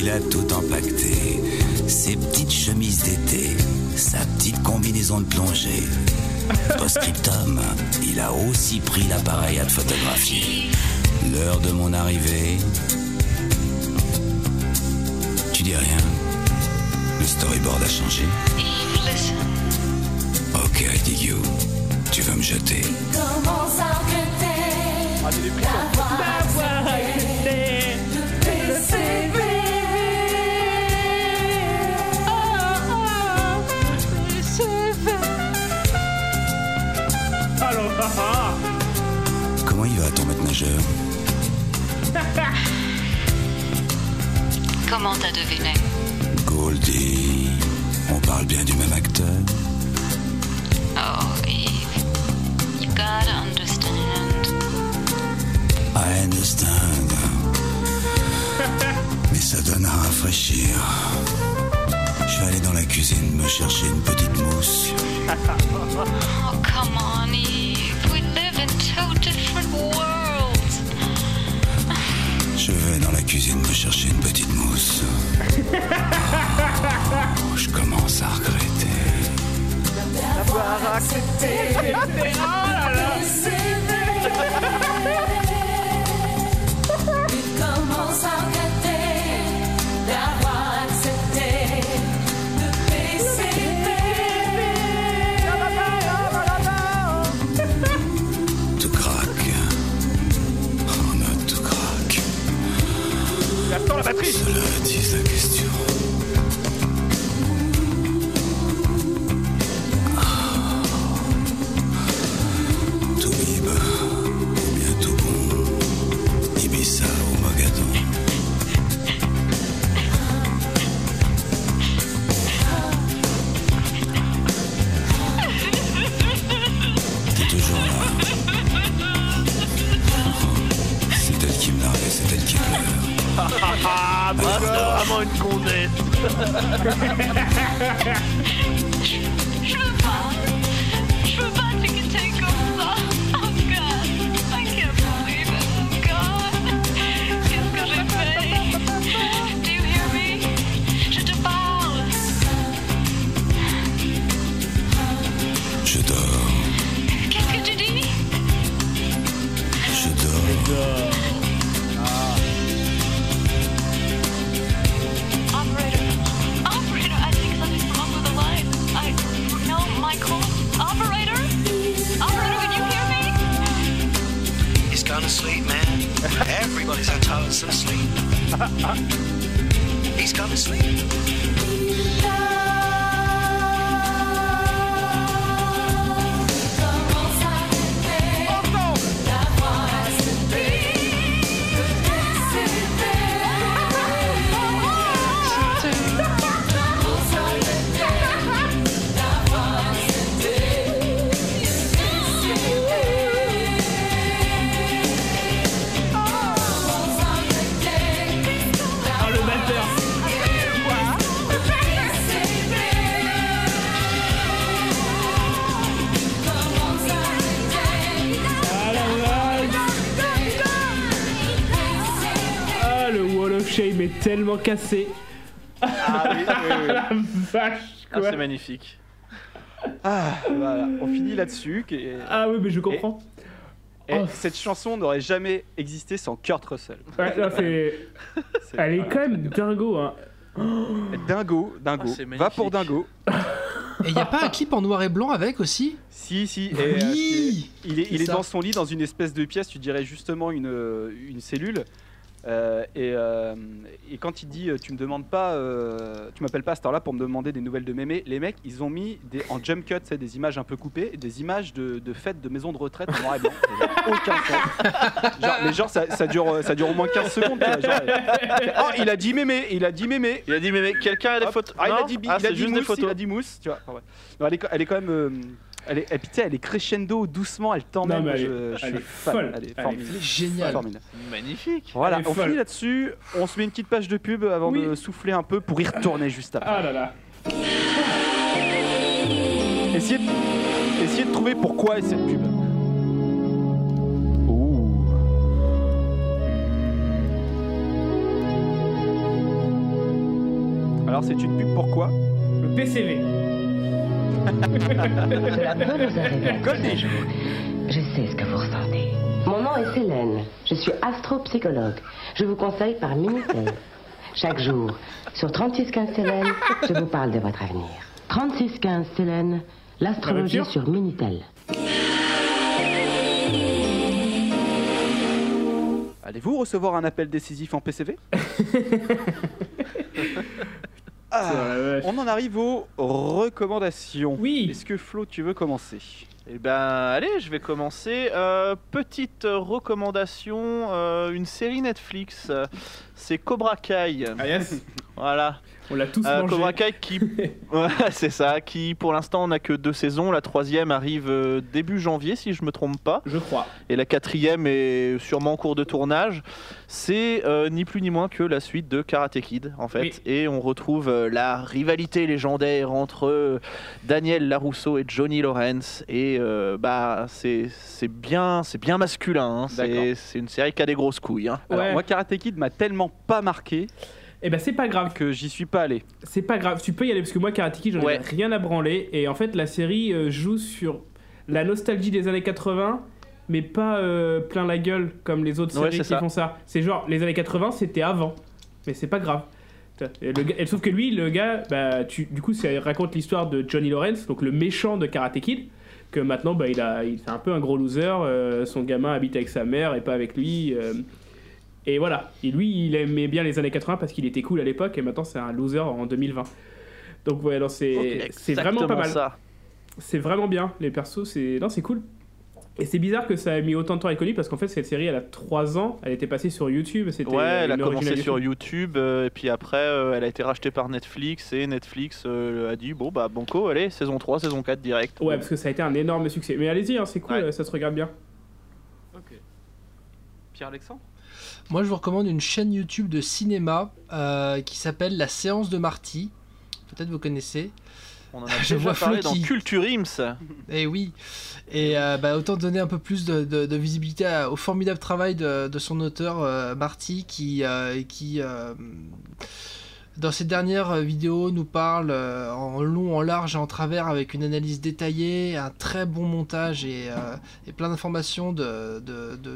il a tout empaqueté. Ses petites chemises d'été, sa petite combinaison de plongée. Post-scriptum, il a aussi pris l'appareil à te photographier. L'heure de mon arrivée. Tu dis rien Le storyboard a changé Ok, I dig you. Tu vas me jeter? Commence à Comment t'as deviné? Goldie. On parle bien du même acteur Oh, Eve. You gotta understand. I understand. Mais ça donne à rafraîchir. Je vais aller dans la cuisine me chercher une petite mousse. Oh, come on, Je vais dans la cuisine me chercher une petite mousse. Oh, je commence à regretter. d'avoir accepté Cela attise la question. Ah. Ou bien tout bon. Ibiza ou Mogadon. T'es toujours là. C'est elle qui me largue, c'est elle qui pleure. Ah, bah, c'est Cassé. Ah oui, oui, oui. La vache, Ah, c'est magnifique. Ah, voilà, on finit là-dessus. Ah oui, mais je comprends. Et Oh. cette chanson n'aurait jamais existé sans Kurt Russell. Ouais, non, c'est... C'est- Elle est quand même dingo, hein. Dingo, dingo. Ah, c'est Va pour dingo. Et il n'y a pas un clip en noir et blanc avec aussi? Si, si. et, euh, Oui il est, il est dans son lit, dans une espèce de pièce, tu dirais justement une, euh, une cellule. Euh, et, euh, et quand il dit euh, tu me demandes pas, euh, tu m'appelles pas à cette heure-là pour me demander des nouvelles de mémé, les mecs ils ont mis des, en jump cut c'est des images un peu coupées, des images de, de fêtes de maisons de retraite en noir et blanc. Aucun sens. Genre, mais genre ça, ça dure, ça dure au moins 15 secondes. tu vois, genre, oh il a dit mémé, il a dit mémé. Il a dit, mais quelqu'un a des photos Ah, il a Non dit, bi- Ah, il a c'est dit juste mousse, des photos. il a dit mousse, tu vois. Enfin, ouais. Non, elle, est, elle est quand même. Elle est, et puis, tu sais, elle est crescendo doucement, elle t'emmène. Elle je- est- je elle suis est folle. Elle est Elle est formidable. Génial. Formidable. Magnifique. Voilà, Elle on folle. finit là-dessus. On se met une petite page de pub avant Oui. de souffler un peu pour y retourner juste après. Ah là là. Essayez, de, essayez de trouver pourquoi est cette pub. Ouh. Alors, c'est une pub pourquoi? Le PCV. Cela peut vous arriver un. Je sais ce que vous ressentez. Mon nom est Célène. Je suis astropsychologue. Je vous conseille par Minitel. Chaque jour, sur 3615 Célène, je vous parle de votre avenir. 3615 Célène, l'astrologie sur Minitel. Allez-vous recevoir un appel décisif en PCV Ah, on en arrive aux recommandations. Oui. Est-ce que Flo, tu veux commencer? Eh ben, allez, je vais commencer. Euh, petite recommandation, euh, une série Netflix. C'est Cobra Kai. Ah yes Voilà. On l'a tous Euh, mangé. Cobra Kai qui, Ouais, c'est ça, qui pour l'instant n'a que deux saisons. La troisième arrive euh, début janvier, si je me trompe pas. Je crois. Et la quatrième est sûrement en cours de tournage. C'est euh, ni plus ni moins que la suite de Karate Kid, en fait. Oui. Et on retrouve euh, la rivalité légendaire entre Daniel Larousseau et Johnny Lawrence. Et euh, bah, c'est c'est bien, c'est bien masculin. hein. C'est c'est une série qui a des grosses couilles. hein. Alors, Ouais. moi, Karate Kid m'a tellement pas marqué Eh ben c'est pas grave. que j'y suis pas allé. C'est pas grave, tu peux y aller parce que moi Karate Kid j'en Ouais. ai rien à branler et en fait la série euh, joue sur la nostalgie des années 80 mais pas euh, plein la gueule comme les autres séries qui ça. font ça. C'est genre les années 80 c'était avant mais c'est pas grave. Et le gars- et sauf que lui le gars bah tu, du coup ça raconte l'histoire de Johnny Lawrence donc le méchant de Karate Kid que maintenant bah, il a il c'est un peu un gros loser euh, son gamin habite avec sa mère et pas avec lui euh, et voilà. Et lui, il aimait bien les années 80 parce qu'il était cool à l'époque et maintenant c'est un loser en 2020. Donc voilà, non, c'est c'est vraiment pas mal. ça. C'est vraiment bien. Les persos, c'est non, c'est cool. Et c'est bizarre que ça ait mis autant de temps à être connu parce qu'en fait cette série elle a 3 ans, elle était passée sur YouTube, c'était Ouais, elle a commencé sur YouTube, euh, et puis après, euh, elle a été rachetée par Netflix, et Netflix euh, a dit bon, bah, Banco, allez, saison 3, saison 4 direct. Ouais, parce que ça a été un énorme succès. Mais allez-y, hein, c'est cool, Ouais. ça se regarde bien. Pierre-Alexandre Moi, je vous recommande une chaîne YouTube de cinéma euh, qui s'appelle La séance de Marty. Peut-être vous connaissez. On en a Je déjà vois Flo parlé dans qui- Culture Ims. Et oui. Et euh, bah, autant donner un peu plus de, de- de visibilité à- au formidable travail de, de son auteur, euh, Marty, qui, qui dans ses dernières vidéos, nous parle euh, en long, en large et en travers avec une analyse détaillée, un très bon montage et, euh, plein d'informations de,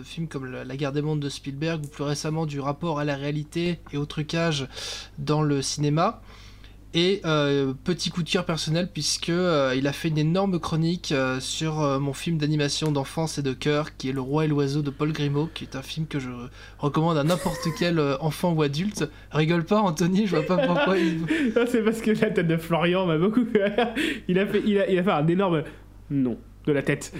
films comme La guerre des mondes de Spielberg ou plus récemment du rapport à la réalité et au trucage dans le cinéma. Et euh, petit coup de cœur personnel puisque euh, il a fait une énorme chronique euh, sur euh, mon film d'animation d'enfance et de cœur qui est Le Roi et l'Oiseau de Paul Grimaud, qui est un film que je recommande à n'importe quel enfant ou adulte. Rigole pas Anthony, je vois pas pourquoi il... C'est parce que la tête de Florian m'a beaucoup. Il a fait, il a, il a fait un énorme non de la tête.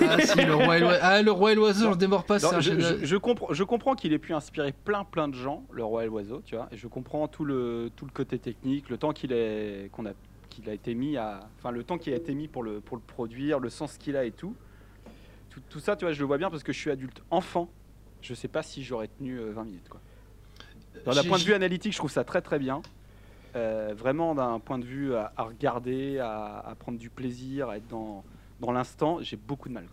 Ah si, Le Roi et l'Oiseau, ah, le Roi et l'Oiseau, j'en démords pas, Non, un je, je- je comprends, je comprends qu'il ait pu inspirer plein plein de gens, le roi et l'oiseau, tu vois, et je comprends tout le, tout le côté technique, le temps qu'il est- qu'on a, qu'il a été mis à, enfin le temps qui a été mis pour le, pour le produire, le sens qu'il a et tout. tout. tout ça, tu vois, je le vois bien parce que je suis adulte enfant. Je sais pas si j'aurais tenu euh, 20 minutes, quoi. D'un point de vue analytique, je trouve ça très très bien. Euh, vraiment d'un point de vue à, à regarder, à, à prendre du plaisir, à être dans, dans l'instant, j'ai beaucoup de mal.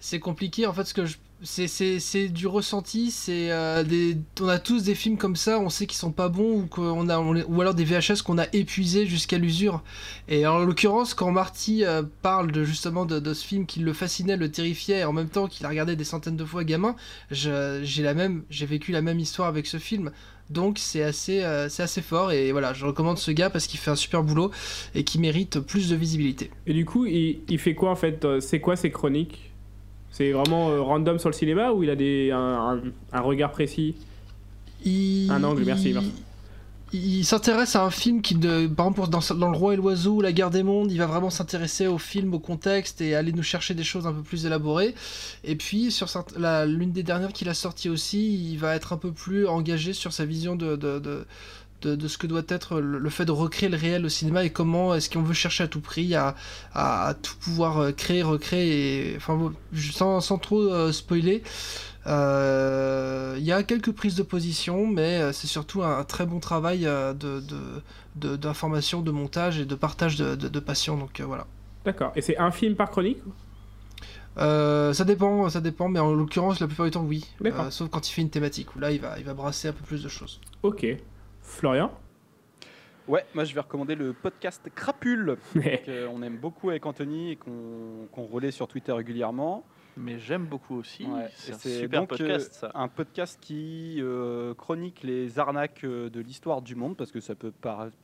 C'est compliqué en fait, ce que je... c'est, du ressenti, c'est euh, des... on a tous des films comme ça, on sait qu'ils sont pas bons ou, qu'on a... ou alors des VHS qu'on a épuisés jusqu'à l'usure. Et en l'occurrence, quand Marty euh, parle de, justement de, ce film qui le fascinait, le terrifiait, et en même temps qu'il a regardé des centaines de fois gamin, j'ai la même, j'ai vécu la même histoire avec ce film. Donc c'est assez, euh, c'est assez fort et voilà, je recommande ce gars parce qu'il fait un super boulot et qui mérite plus de visibilité. Et du coup, il, il fait quoi en fait euh, C'est quoi ses chroniques? C'est vraiment euh, random sur le cinéma ou il a des, un, un- un regard précis? Il- Un angle, merci. Il s'intéresse à un film qui, par exemple, dans, dans Le Roi et l'Oiseau La Guerre des Mondes, il va vraiment s'intéresser au film, au contexte et aller nous chercher des choses un peu plus élaborées. Et puis, sur l'une des dernières qu'il a sorties aussi, il va être un peu plus engagé sur sa vision de, de, de, ce que doit être le, fait de recréer le réel au cinéma et comment est-ce qu'on veut chercher à tout prix à, à- tout pouvoir euh, créer, recréer, et, enfin, sans, sans trop euh, spoiler. Euh, Il y a quelques prises de position, mais euh, c'est surtout un, un très bon travail euh, de, de- de- d'information, de, montage et de partage de, de, de passion. Donc euh, voilà. D'accord. Et c'est un film par chronique Euh, ça dépend, ça dépend, mais en l'occurrence, la plupart du temps, oui. D'accord. Euh, sauf quand il fait une thématique, où là, il va, il va brasser un peu plus de choses. Ok. Florian? Ouais, moi je vais recommander le podcast Crapule, qu'on aime beaucoup avec Anthony et qu'on qu'on relaie sur Twitter régulièrement. Mais j'aime beaucoup aussi. Ouais, C'est et un c'est super donc, podcast, euh, ça. un podcast qui euh, chronique les arnaques euh, de l'histoire du monde, parce que ça peut paraître.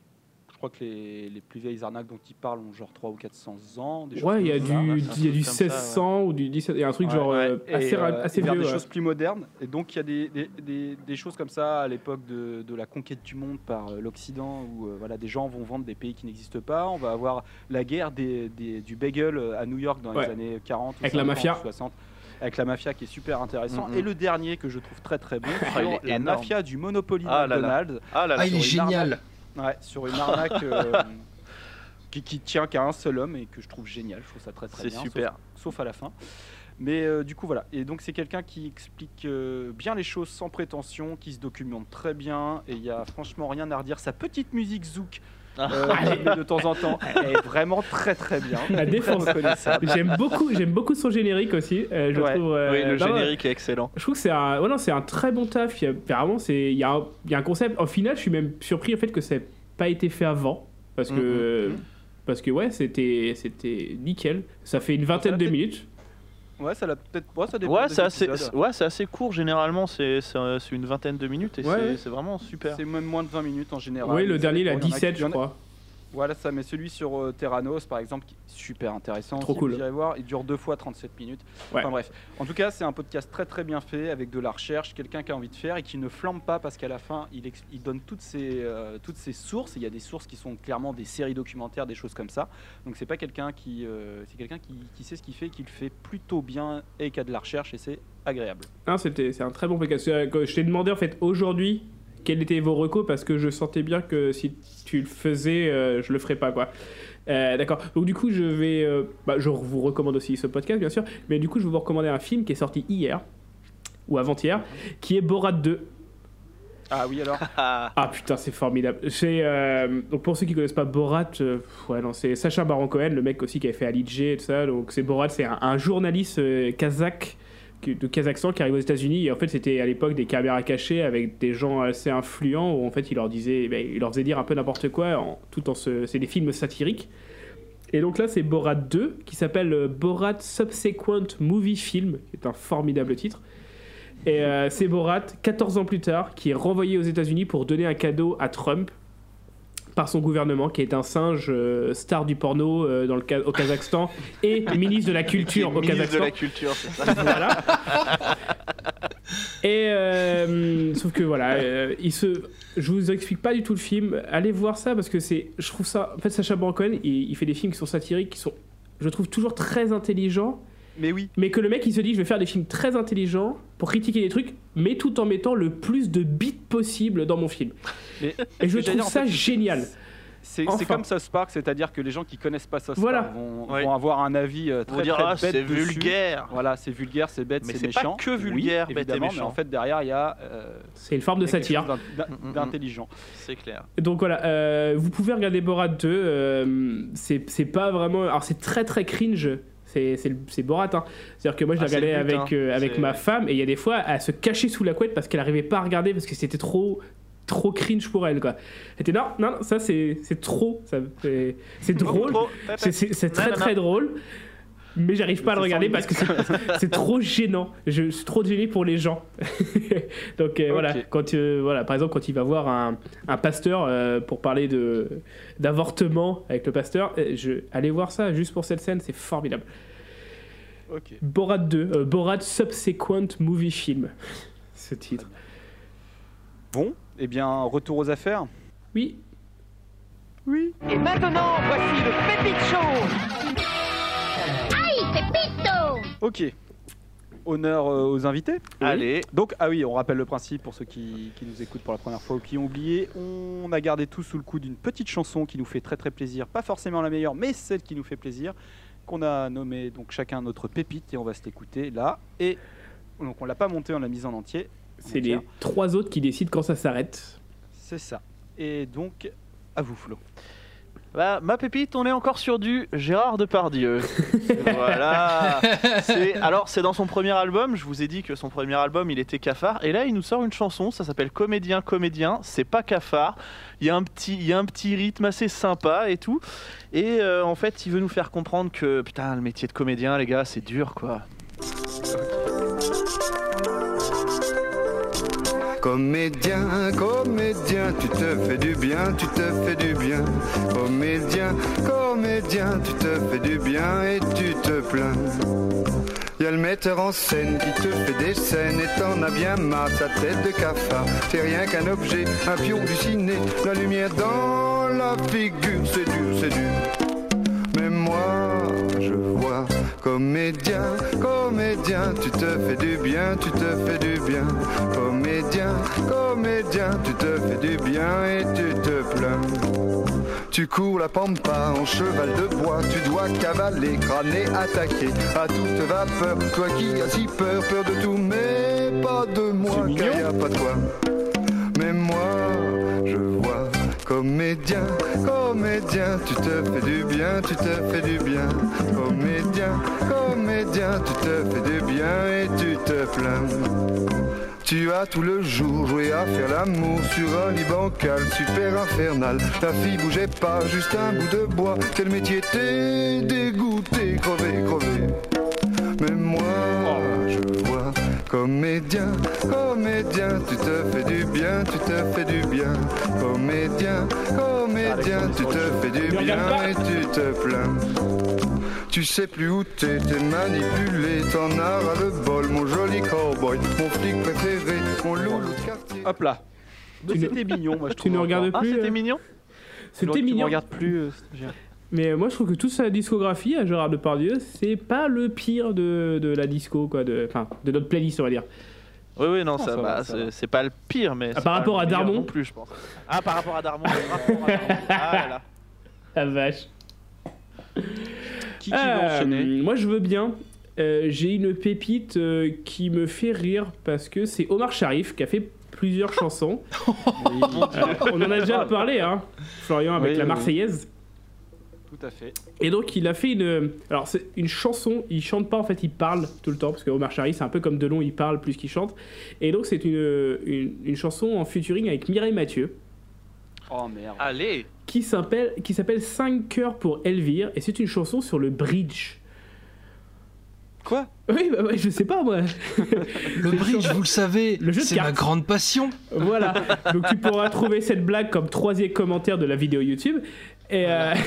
Je crois que les, les plus vieilles arnaques dont ils parlent ont genre 300 ou 400 ans. des Ouais, il y a du, ça. il y a du comme ça, ouais. 1600 ou du 17. Il y a un truc Ouais, genre ouais. euh, Et, assez, ra- euh, assez vieux. des choses plus modernes. Et donc il y a des, des, des- des choses comme ça à l'époque de, de la conquête du monde par euh, l'Occident, où euh, voilà, des gens vont vendre des pays qui n'existent pas. On va avoir la guerre des, des- du bagel à New York dans Ouais. les années 40 ou Avec la 50, mafia. 60. Avec la mafia qui est super intéressant. Et le dernier que je trouve très très bon, Ah, sur il est la énorme. mafia du Monopoly Ah là là. McDonald's. Ah là là. Ah, il est génial. Ouais, sur une arnaque euh, qui, qui tient qu'à un seul homme et que je trouve génial. Je trouve ça très très C'est bien. super. Sauf, sauf à la fin. Mais euh, du coup, voilà. Et donc, c'est quelqu'un qui explique euh, bien les choses sans prétention, qui se documente très bien. Et il y a franchement rien à redire. Sa petite musique zouk. Euh, de temps en temps, elle est vraiment très très bien. La défense. J'aime beaucoup, j'aime beaucoup son générique aussi. euh, je Ouais. trouve. euh, Oui, le ouais. générique est excellent. Je trouve que c'est un, ouais, non, c'est un très bon taf. Il y a, vraiment, c'est, il y, a un, il y a un concept. Au final, je suis même surpris en fait que ça n'ait pas été fait avant, parce que, Mhm. parce que ouais, c'était, c'était nickel. Ça fait une vingtaine de minutes. Ouais, ça, l'a peut-être. Ouais, ça dépend Ouais, c'est assez, ouais, c'est assez court généralement, c'est une vingtaine de minutes et Ouais, c'est- vraiment super. C'est même moins de 20 minutes en général. oui, le dernier, il a dépend, y en 17, qui- je crois. Voilà ça, mais celui sur euh, Terranos par exemple, qui est super intéressant. Trop cool. Vous irez voir, il dure deux fois 37 minutes. Ouais. Enfin bref, en tout cas, c'est un podcast très très bien fait avec de la recherche, quelqu'un qui a envie de faire et qui ne flambe pas parce qu'à la fin, il, donne toutes ses, euh, toutes ses sources. Il y a des sources qui sont clairement des séries documentaires, des choses comme ça. Donc c'est pas quelqu'un qui, euh, c'est quelqu'un qui, qui sait ce qu'il fait, qui le fait plutôt bien et qui a de la recherche et c'est agréable. Ah, c'était, c'est un très bon podcast. Euh, Je t'ai demandé en fait aujourd'hui quels étaient vos recos parce que je sentais bien que si tu le faisais, euh, je le ferais pas quoi. Euh, D'accord. Donc du coup, je vais, euh, bah, je vous recommande aussi ce podcast bien sûr, mais du coup, je vais vous recommander un film qui est sorti hier ou avant-hier, qui est Borat 2. Ah oui alors. Ah putain, c'est formidable. C'est euh, donc pour ceux qui connaissent pas Borat, euh, ouais non, c'est Sacha Baron Cohen, le mec aussi qui avait fait Ali G et tout ça. Donc c'est Borat, c'est un, un journaliste euh, kazakh de Kazakhstan qui arrive aux États-Unis et en fait c'était à l'époque des caméras cachées avec des gens assez influents où en fait il leur disait, ben, il leur faisait dire un peu n'importe quoi, en, tout en c'est des films satiriques. Et donc là c'est Borat 2 qui s'appelle euh, Borat Subsequent Movie Film, qui est un formidable titre. Et euh, c'est Borat, 14 ans plus tard, qui est renvoyé aux États-Unis pour donner un cadeau à Trump par son gouvernement, qui est un singe euh, star du porno euh, dans le, au Kazakhstan et ministre de la culture au Ministre de Kazakhstan. la culture, c'est ça. Voilà. Et euh, sauf que voilà, il se, je vous explique pas du tout le film. Allez voir ça parce que c'est, je trouve ça. En fait, Sacha Baron Cohen, il, il fait des films qui sont satiriques, qui sont, je trouve toujours très intelligents. Mais oui. Mais que le mec il se dit, je vais faire des films très intelligents pour critiquer des trucs, mais tout en mettant le plus de bits possible dans mon film. Mais- Et je trouve en ça fait, génial. C'est Enfin. comme South Park, c'est-à-dire que les gens qui connaissent pas South Voilà. Park vont, avoir un avis euh, très, dire, très ah, bête c'est vulgaire. Voilà, c'est vulgaire, c'est bête, Mais c'est c'est pas méchant. que Oui, vulgaire, bête et évidemment, mais méchant. en fait derrière il y a, euh, C'est une forme de satire. Mm, mm, mm. d'intelligent. C'est clair. Donc voilà, euh, vous pouvez regarder Borat 2. euh, c'est c'est pas vraiment. Alors c'est très très cringe. C'est c'est le- c'est Borat. Hein. C'est-à-dire que moi je Ah, but, avec, hein. euh, avec C'est- ma femme et il y a des fois elle se cachait sous la couette parce qu'elle arrivait pas à regarder parce que c'était trop trop cringe pour elle quoi. Elle était non non ça c'est c'est trop ça c'est c'est drôle c'est très très drôle mais j'arrive pas à le regarder parce que c'est- trop gênant. Je suis trop gêné pour les gens. Donc euh, voilà. Quand euh, voilà. Par exemple quand il va voir un, un pasteur euh, pour parler de d'avortement avec le pasteur je allez voir ça juste pour cette scène c'est formidable. Ok. Borat 2 euh, Borat Subsequent Movie Film. Ce titre. Bon, eh bien retour aux affaires. oui. Oui. Et maintenant, voici le Pépite Show Ok. Honneur euh, aux invités. Allez. Donc, ah oui, on rappelle le principe pour ceux qui, qui nous écoutent pour la première fois ou qui ont oublié. On a gardé tout sous le coup d'une petite chanson qui nous fait très très plaisir. Pas forcément la meilleure, mais celle qui nous fait plaisir. Qu'on a nommé donc chacun notre pépite et on va se l'écouter là. Et donc on l'a pas monté, on l'a mise en entier. c'est les trois autres qui décident quand ça s'arrête C'est ça. Et donc, à vous Flo. Bah, ma pépite, on est encore sur du Gérard Depardieu. voilà. Alors, c'est dans son premier album. Je vous ai dit que son premier album, il était cafard. Et là, il nous sort une chanson. Ça s'appelle Comédien, Comédien. C'est pas cafard. Il y, a un petit, il y a un petit rythme assez sympa et tout. Et euh, en fait, il veut nous faire comprendre que, putain, le métier de comédien, les gars, c'est dur, quoi. Comédien, comédien, tu te fais du bien, tu te fais du bien. Comédien, comédien, tu te fais du bien et tu te plains. Y a le metteur en scène qui te fait des scènes et t'en as bien marre ta tête de cafard. T'es rien qu'un objet, un pion du ciné, la lumière dans la figure, c'est dur, c'est dur. Mais moi, je vois comédien, comédien, tu te fais du bien, tu te fais du bien. Comédien, comédien, tu te fais du bien et tu te plains. Tu cours la pampa en cheval de bois, tu dois cavaler, crâner, attaquer à toute vapeur. Toi qui as si peur, peur de tout, mais pas de moi, car y a pas toi. Mais moi, je vois comédien, comédien, tu te fais du bien, tu te fais du bien. Comédien, comédien, tu te fais du bien et tu te plains. Tu as tout le jour joué à faire l'amour sur un lit bancal super infernal. La fille bougeait pas, juste un bout de bois. Quel métier t'es dégoûté, crevé, crevé. Mais moi, je comédien, comédien, tu te fais du bien, tu te fais du bien. Comédien, comédien, tu te fais du bien et tu te plains. Tu sais plus où t'es, t'es manipulé, t'en as ras le bol, mon joli cowboy, mon flic préféré, mon loulou de quartier. Hop là. Tu ne- C'était mignon, moi je Tu trouve. ne regardes plus Ah, c'était euh, mignon C'était Tu me mignon. regardes plus. euh. Mais moi, je trouve que toute sa discographie à Gérard Depardieu, c'est pas le pire de, de la disco, quoi. De, enfin, de notre playlist, on va dire. Oui, oui, non, Non, ça, ça va, bah, ça c'est va. c'est pas le pire, mais. Ah, par rapport à Darmon non plus, je pense. Ah, par rapport à Darmon. par rapport à Darmon. Ah, là, là. La vache. Qui, qui va Euh, moi, je veux bien. Euh, J'ai une pépite euh, qui me fait rire parce que c'est Omar Sharif qui a fait plusieurs chansons. Oui, Euh, on en a déjà parlé, hein, Florian, avec Oui, la. Marseillaise. Tout à fait. Et donc il a fait une. Alors c'est une chanson, il chante pas en fait, il parle tout le temps, parce que Omar Sharif c'est un peu comme Delon, il parle plus qu'il chante. Et donc c'est une, une, une chanson en featuring avec Mireille Mathieu, Oh merde. Allez qui s'appelle qui s'appelle 5 cœurs pour Elvire, et c'est une chanson sur le bridge. Quoi? Oui, bah ouais, je sais pas moi. Le bridge, vous le savez, c'est ma grande passion. voilà. Donc tu pourras trouver cette blague comme troisième commentaire de la vidéo YouTube. Et euh,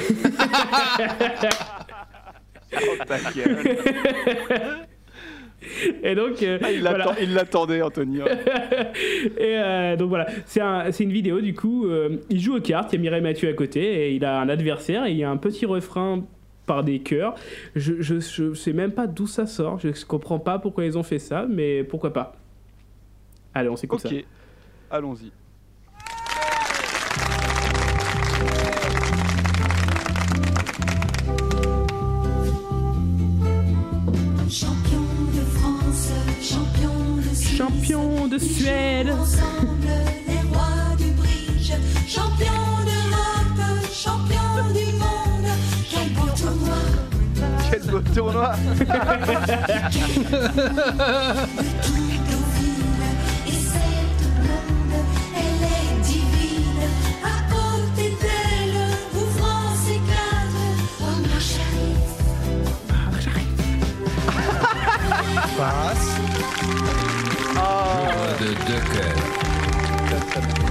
Et donc, euh, Ah, il voilà. l'attend- il l'attendait, Anthony. hein. Et euh, donc voilà, c'est un- c'est une vidéo du coup. euh, il joue aux cartes, il y a Mireille Mathieu à côté et il a un adversaire et il y a un petit refrain par des chœurs. Je, je, je sais même pas d'où ça sort, je comprends pas pourquoi ils ont fait ça, mais pourquoi pas. Allez, on s'écoute ça. ok, allons-y. Champion de Suède. Ensemble, les rois du bridge. Champion d'Europe, champion du monde. Quel beau tournoi. Quel beau tournoi Et de deux cœurs.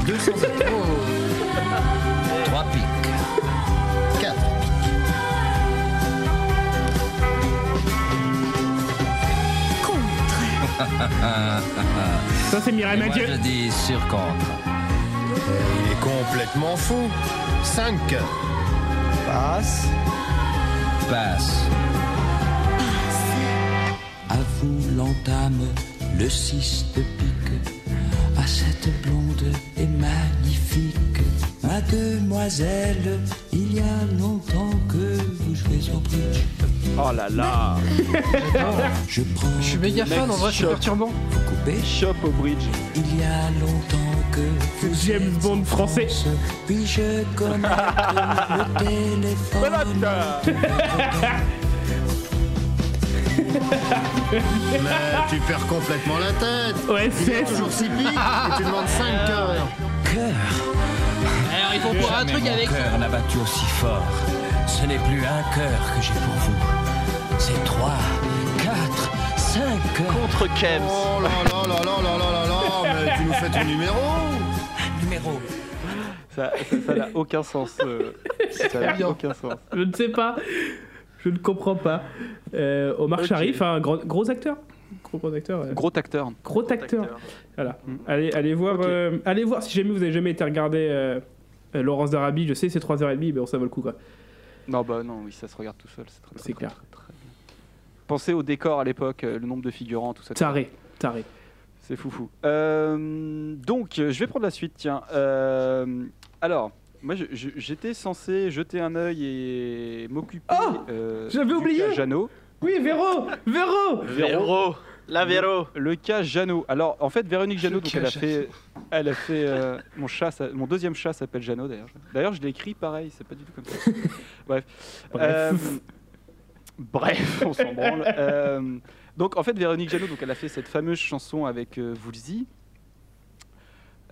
200 euros. Trois piques. 4. Ça, c'est Mireille Mathieu. je dis sur contre. Il est complètement fou. 5. Passe. Passe. À vous l'entame, le 6 de Mademoiselle, il y a longtemps que vous jouez au bridge. Oh là là Je prends Je suis méga fan, en vrai, c'est Mec, perturbant. vous coupez. Shop au bridge. Il y a longtemps que vous James Bond français. Puis je connecte le téléphone. Mais tu perds complètement la tête. Ouais, Il est c'est toujours si pique et tu demandes 5 cœurs. Alors, il faut pour un truc mon avec. cœur n'a battu aussi fort. Ce n'est plus un cœur que j'ai pour vous. C'est trois, quatre, cinq cœurs. Contre Kems. Oh là là là là là là là là, mais tu nous fais ton numéro. Numéro. Ça n'a aucun sens. euh, ça n'a aucun sens. Je ne sais pas. Je ne comprends pas. Euh, Omar Ok. Sharif, un gros, gros acteur. Gros, gros acteur. euh, Gros acteur. Gros acteur. Voilà. Mm. Allez, allez voir. Ok. euh, allez voir si jamais vous avez jamais été regarder euh, euh, Laurence d'Arabie. Je sais, c'est 3h30, mais bon, ça vaut le coup quoi. Non, bah non, oui, ça se regarde tout seul. C'est très, très, clair. très, très bien. Pensez au décor à l'époque, euh, le nombre de figurants, tout ça. Taré, taré. C'est foufou. Euh, donc, euh, je vais prendre la suite, tiens. Euh, alors, moi, j'étais censé jeter un œil et m'occuper. Oh euh, J'avais oublié Jeannot. Oui, Véro Véro Véro. La Véro. Le cas Jeannot. Alors, en fait, Véronique Jeannot, donc elle a fait, elle a fait euh, mon chat, ça- mon deuxième chat s'appelle Jeannot d'ailleurs. D'ailleurs, je l'ai écrit pareil, c'est pas du tout comme ça. Bref. Bref. Euh, bref, on s'en branle. Euh, donc, en fait, Véronique Jeannot, donc elle a fait cette fameuse chanson avec euh, Woolsey.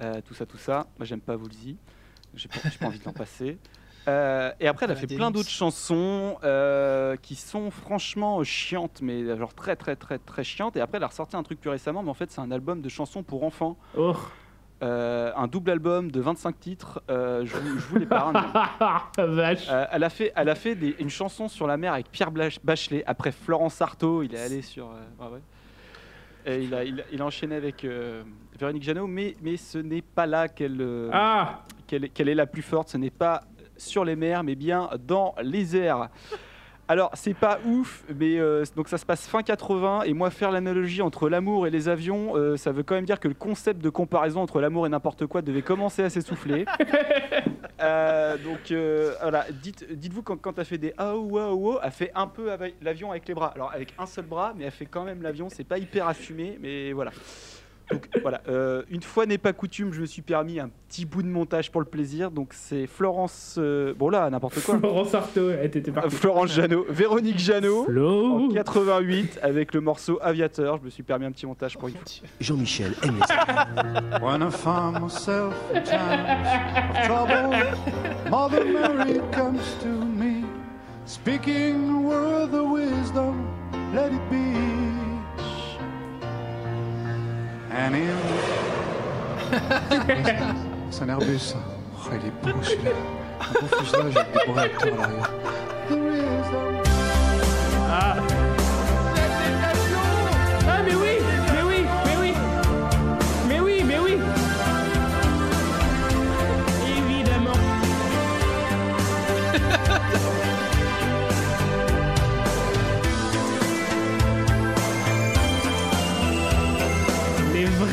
Euh, tout ça, tout ça. Moi, j'aime pas Woolsey. J'ai pas, pas envie de l'en passer. Euh, et après, elle a Ah, fait plein d'autres chansons euh, qui sont franchement chiantes, mais genre très très très très chiantes. Et après, elle a ressorti un truc plus récemment, mais en fait, c'est un album de chansons pour enfants, Oh Euh, un double album de 25 titres. Euh, je, vous, je vous l'épargne. Vache Euh, elle a fait, elle a fait des- une chanson sur la mer avec Pierre Bachelet. Après Florence Artaud, il est allé sur. euh, ouais, ouais. Et il a, il a- il a enchaîné avec euh, Véronique Jeannot, mais, mais ce n'est pas là qu'elle euh, Ah est la plus forte. Ce n'est pas sur les mers, mais bien dans les airs. Alors, c'est pas ouf, mais euh, donc ça se passe fin 80, et moi, faire l'analogie entre l'amour et les avions, euh, ça veut quand même dire que le concept de comparaison entre l'amour et n'importe quoi devait commencer à s'essouffler. Euh, donc, voilà, dites, dites-vous quand, quand elle fait des ah ou ah ou elle fait un peu avec l'avion avec les bras. Alors, avec un seul bras, mais elle fait quand même l'avion, c'est pas hyper assumé, mais voilà. Donc voilà, euh, une fois n'est pas coutume, je me suis permis un petit bout de montage pour le plaisir. Donc c'est Florence, euh, bon là n'importe quoi. Florence Artaud, elle était Euh, partie. Florence Jeannot, Véronique Jeannot Flo en 88 avec le morceau Aviateur. Je me suis permis un petit montage pour une fois. Jean-Michel aime les When I find myself in times of trouble, Mother Mary comes to me, speaking a word of wisdom, let it be. And in... C'est un Airbus. ça. Oh, il est beau celui-là. Un beau fuselage avec des beaux réacteurs à l'arrière. The wisdom. Ah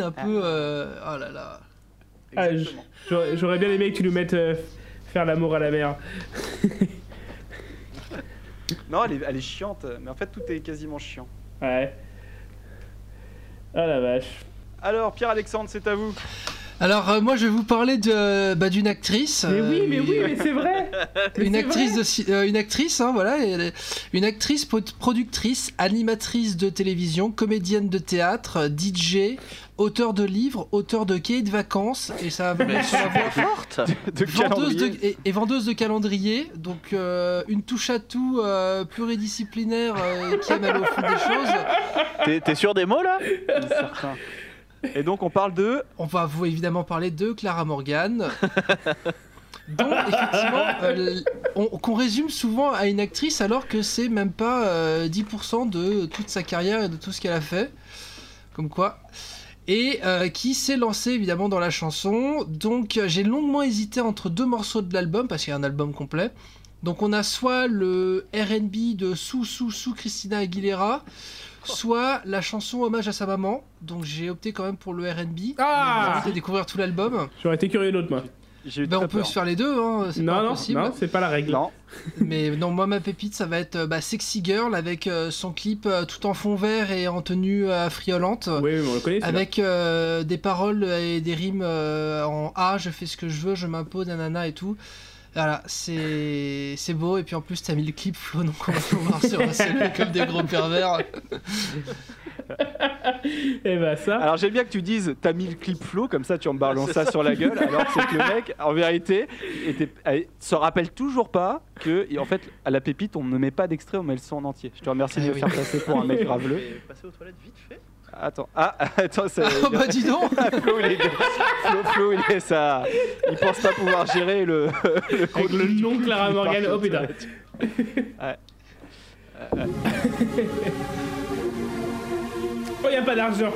Un peu. euh, Oh là là. Ah, j'aurais bien aimé que tu nous mettes euh, faire l'amour à la mer. Non, elle est, elle est chiante, mais en fait tout est quasiment chiant. Ouais. Ah la vache. Alors, Pierre-Alexandre, c'est à vous. Alors euh, moi je vais vous parler de bah, d'une actrice. Mais oui, euh, mais oui, mais c'est vrai. Mais Une actrice, vrai. de, euh, une actrice, hein, voilà, elle est- une actrice, productrice, animatrice de télévision, comédienne de théâtre, euh, DJ, auteur de livres, auteur de cahiers de vacances, et ça va sur la voie forte de vendeuse de, et, et vendeuse de calendrier, donc euh, une touche à tout euh, pluridisciplinaire euh, qui aime aller au fond des choses. T'es t'es sûr des mots là? Certain. Et donc on parle de. On va vous évidemment parler de Clara Morgan. dont effectivement euh, on- qu'on résume souvent à une actrice alors que c'est même pas euh, 10% de toute sa carrière et de tout ce qu'elle a fait. Comme quoi. Et euh, qui s'est lancée évidemment dans la chanson. Donc euh, j'ai longuement hésité entre deux morceaux de l'album parce qu'il y a un album complet. Donc on a soit le RB de Sous Sous Sous Christina Aguilera, soit la chanson Hommage à sa maman. Donc j'ai opté quand même pour le RB. Ah J'ai découvrir tout l'album. J'aurais été curieux d'autre, moi. Ben, on peut peur. se faire les deux, hein, c'est Non, pas non, impossible. non, c'est pas la règle. Non. Mais non, moi ma pépite, ça va être euh, bah, Sexy Girl avec euh, son clip euh, tout en fond vert et en tenue euh, friolante. Oui, mais on le connaît. Avec euh, des paroles et des rimes euh, en A, je fais ce que je veux, je m'impose, nanana et tout. Voilà, c'est c'est beau. Et puis en plus, t'as mis le clip Flo, donc on va pouvoir se comme des gros pervers. Et bah ça. Alors j'aime bien que tu dises t'as mis le clip flow comme ça tu en balances ça sur la gueule alors que c'est que le mec en vérité était, elle se rappelle toujours pas que et en fait à la pépite on ne met pas d'extrait on met le son en entier. Je te remercie de Eh me oui. faire passer pour un mec graveleux. Passer aux toilettes vite fait. Attends ah attends ça. Oh bah dis donc Flo, il est, Flo, Flo, il est ça. Il pense pas pouvoir gérer le. le Avec le nom Clara Morgan. Oh putain. Ouais. Oh, y a pas d'argent.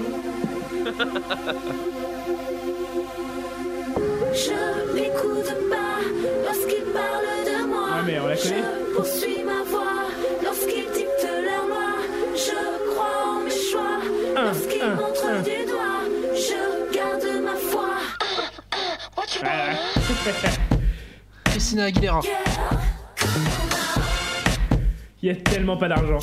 Je n'écoute pas lorsqu'ils parlent de moi. Ah, mais on la connaît. Je poursuis ma voix lorsqu'ils dictent leur loi. Je choix montrent un. du doigt. Je garde ma foi. Christina Aguilera. Y a tellement pas d'argent.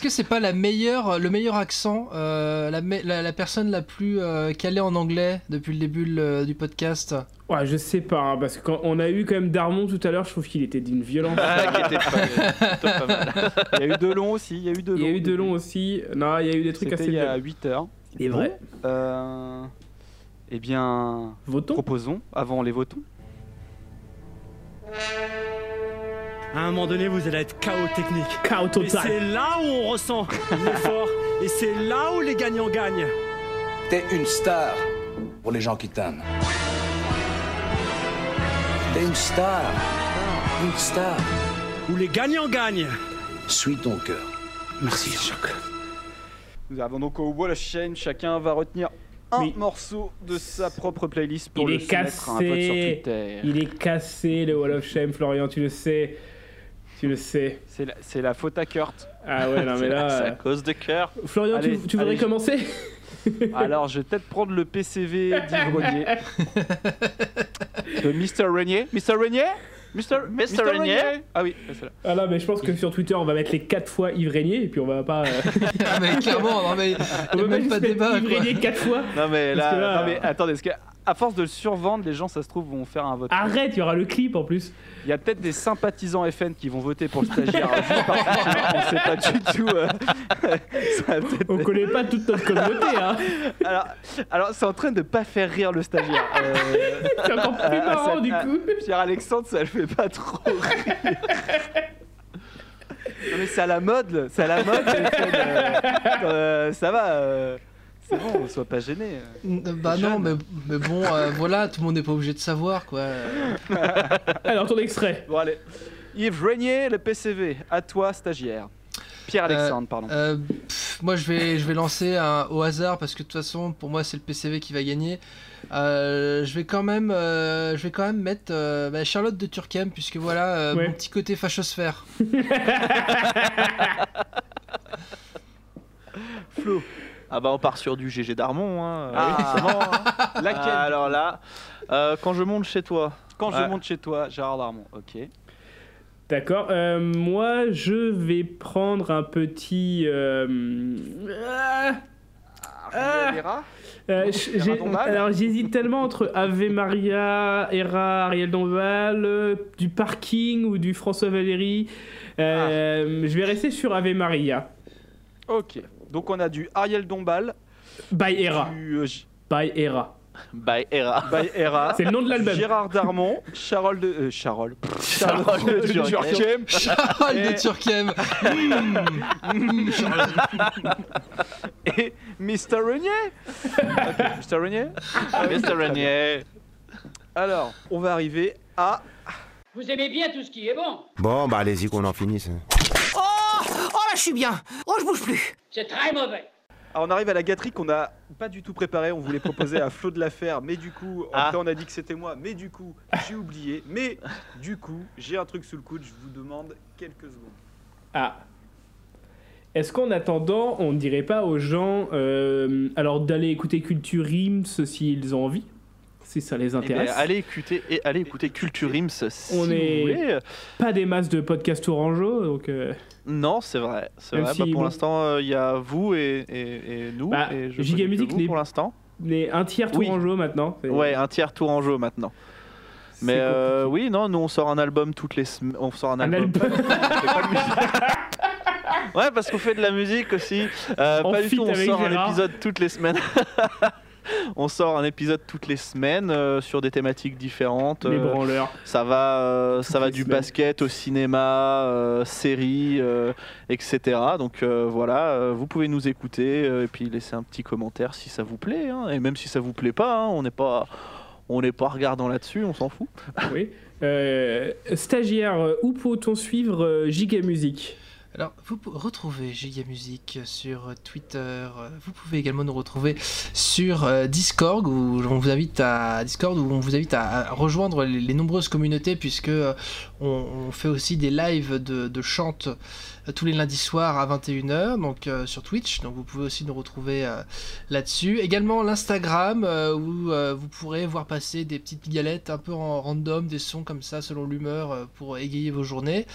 Est-ce que c'est pas la meilleure, le meilleur accent, euh, la, me- la, la personne la plus euh, calée en anglais depuis le début le- du podcast Ouais, je sais pas, hein, parce que quand on a eu quand même Darmon tout à l'heure, je trouve qu'il était d'une violence. Ah, qui était pas, plutôt pas mal. Il y a eu Delon aussi. Il y a eu Delon. Il y a eu Delon aussi. Non, il y a eu des trucs C'était assez il y a violents. 8 heures. Il est vrai. Euh, eh bien, Votons. proposons avant les votons. À un moment donné, vous allez être chaos technique. Chaos Et total. c'est là où on ressent l'effort. Et c'est là où les gagnants gagnent. T'es une star pour les gens qui t'aiment. T'es une star. Une star. Où les gagnants gagnent. Suis ton cœur. Merci. Nous avons donc au bout la chaîne. Chacun va retenir un morceau de sa propre playlist pour Il le est à un vote sur cassé. Twitter. Il est cassé le Wall of Shame, Florian, tu le sais. Tu le sais. C'est la, c'est la faute à Kurt. Ah ouais, non mais C'est là. à euh, cause de cœur. Florian, tu, Allez, tu voudrais allez, je- commencer? Alors, je vais peut-être prendre le PCV d'Ivronnier. de Mr. Renier. Mr. Renier? Mr. Mr. Renier? Ah oui, c'est là. Ah là, mais je pense que sur Twitter, on va mettre les 4 fois Yves Régnier et puis on va pas. euh, Ah, mais clairement, non, mais on y a va même juste pas de mettre débat. Yves quoi. Régnier 4 fois. Non mais Parce là, que là- Non, mais attendez, est-ce que à force de le survendre, les gens, ça se trouve, vont faire un vote. Arrête, il y aura le clip en plus. Il y a peut-être des sympathisants FN qui vont voter pour le stagiaire. juste par soutien. On sait pas du tout. euh, ça va peut-être- On connaît pas toute notre communauté, hein. Alors, alors c'est en train de pas faire rire le stagiaire. Euh, C'est encore plus euh, marrant ça- du coup. Pierre-Alexandre, ça le fait pas trop rire. Non mais c'est à la mode, là. c'est à la mode. euh, euh, ça va, euh, c'est bon, sois pas gêné. Euh, Bah non, mais, mais bon, euh, voilà, tout le monde n'est pas obligé de savoir, quoi. Alors, ton extrait. Bon allez, Yves Régnier, le PCV, à toi stagiaire. Pierre-Alexandre, pardon. Euh, pff, moi, je vais, je vais lancer un- au hasard parce que de toute façon, pour moi, c'est le PCV qui va gagner. Euh, je vais quand même, euh, je vais quand même mettre euh, bah, Charlotte de Turckheim puisque voilà euh, Ouais. mon petit côté fachosphère. Flo. Ah bah on part sur du GG Darmon. Hein. Ah. Oui, hein. Laquelle Ah, alors là, euh, quand je monte chez toi. Quand je monte chez toi, Gérard Darmon, ok. D'accord. euh, moi, je vais prendre un petit. euh, ah, Ariel Vera euh, alors j'hésite tellement entre Ave Maria, Hera, Ariel Dombal, euh, du parking ou du François Valéry. Euh, Je vais rester sur Ave Maria. Ok, donc on a du Ariel Dombal, By Hera. du euh, J- By Hera. By Era. by Hera, C'est le nom de l'album. Gérard Darmon, Charles de... Euh, Charles. Charles Charles de. Charlotte Et- de. Mmh. et Mr. Renier. Ok, Mr. Renier Mr. Renier. Alors, on va arriver à... Vous aimez bien tout ce qui est bon. Bon, bah allez-y qu'on en finisse. Oh Oh là, je suis bien. Oh, je bouge plus. C'est très mauvais. Alors on arrive à la gâterie qu'on n'a pas du tout préparée, on voulait proposer à Flo de la faire, mais du coup, Ah. après on a dit que c'était moi, mais du coup, j'ai oublié, mais du coup, j'ai un truc sous le coude, je vous demande quelques secondes. Ah. Est-ce qu'en attendant, on ne dirait pas aux gens euh, alors d'aller écouter Culture Rims s'ils ont envie? Si ça les Eh ben, intéresse. allez écouter et allez écouter Culture si On vous est- voulez. Pas des masses de podcasts Tourangeau, donc. euh, Non, c'est vrai. C'est vrai. si, Bah, pour bon. l'instant, il y a vous et, et- et nous. Bah, et je Giga Music pour l'instant. les- un tiers Oui. Tourangeau maintenant. Ouais, un tiers tour en jeu maintenant. Mais euh, oui, non, nous on sort un album toutes les semaines. On sort un Un album. album. Ouais, parce qu'on fait de la musique aussi. Euh, pas du tout, on sort un Gérard. épisode toutes les semaines. on sort un épisode toutes les semaines euh, sur des thématiques différentes. Les Euh, branleurs. ça va, euh, ça va du semaines. basket au cinéma, séries, etc. Donc voilà, vous pouvez nous écouter et puis laisser un petit commentaire si ça vous plaît. hein. Et même si ça vous plaît pas, hein, on n'est pas, on n'est pas regardant là-dessus, on s'en fout. Oui. Euh, stagiaire, où peut-on suivre Giga Music? Alors, vous retrouvez Giga Music sur Twitter. euh, Vous pouvez également nous retrouver sur euh, Discord où on vous invite à Discord où on vous invite à, rejoindre les, nombreuses communautés puisque euh, on, fait aussi des lives de, de chante euh, tous les lundis soirs à 21h donc euh, sur Twitch. Donc vous pouvez aussi nous retrouver euh, là-dessus. Également l'Instagram euh, où euh, vous pourrez voir passer des petites galettes un peu en random, des sons comme ça selon l'humeur euh, pour égayer vos journées.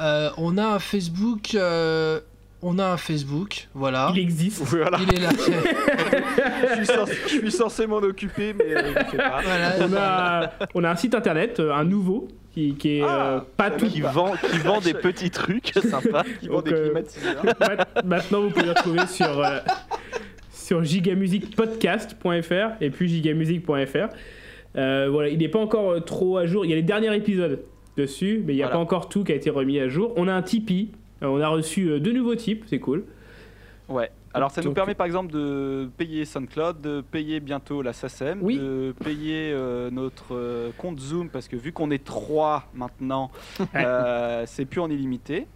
Euh, on a un Facebook. euh, on a un Facebook, voilà. Il existe. Voilà. Il est là. je, suis censé, je suis censé m'en occuper, mais euh, je le fais pas. Voilà. on a, on a un site internet, un nouveau, qui, qui est euh, Ah, pas ça tout. Qui vend, qui vend des petits trucs sympas. Qui vend Donc, des euh, climatiseurs. Ma- Maintenant, vous pouvez le retrouver sur, euh, sur gigamusicpodcast.fr et puis gigamusic.fr. Euh, voilà, il n'est pas encore euh, trop à jour. Il y a les derniers épisodes dessus, mais il n'y a Voilà. pas encore tout qui a été remis à jour. On a un Tipeee. Euh, on a reçu euh, deux nouveaux types, c'est cool. Ouais. Alors ça nous permet par exemple de payer SoundCloud, de payer bientôt la SACEM, Oui. de payer euh, notre euh, compte Zoom parce que vu qu'on est trois maintenant, euh, c'est plus en illimité.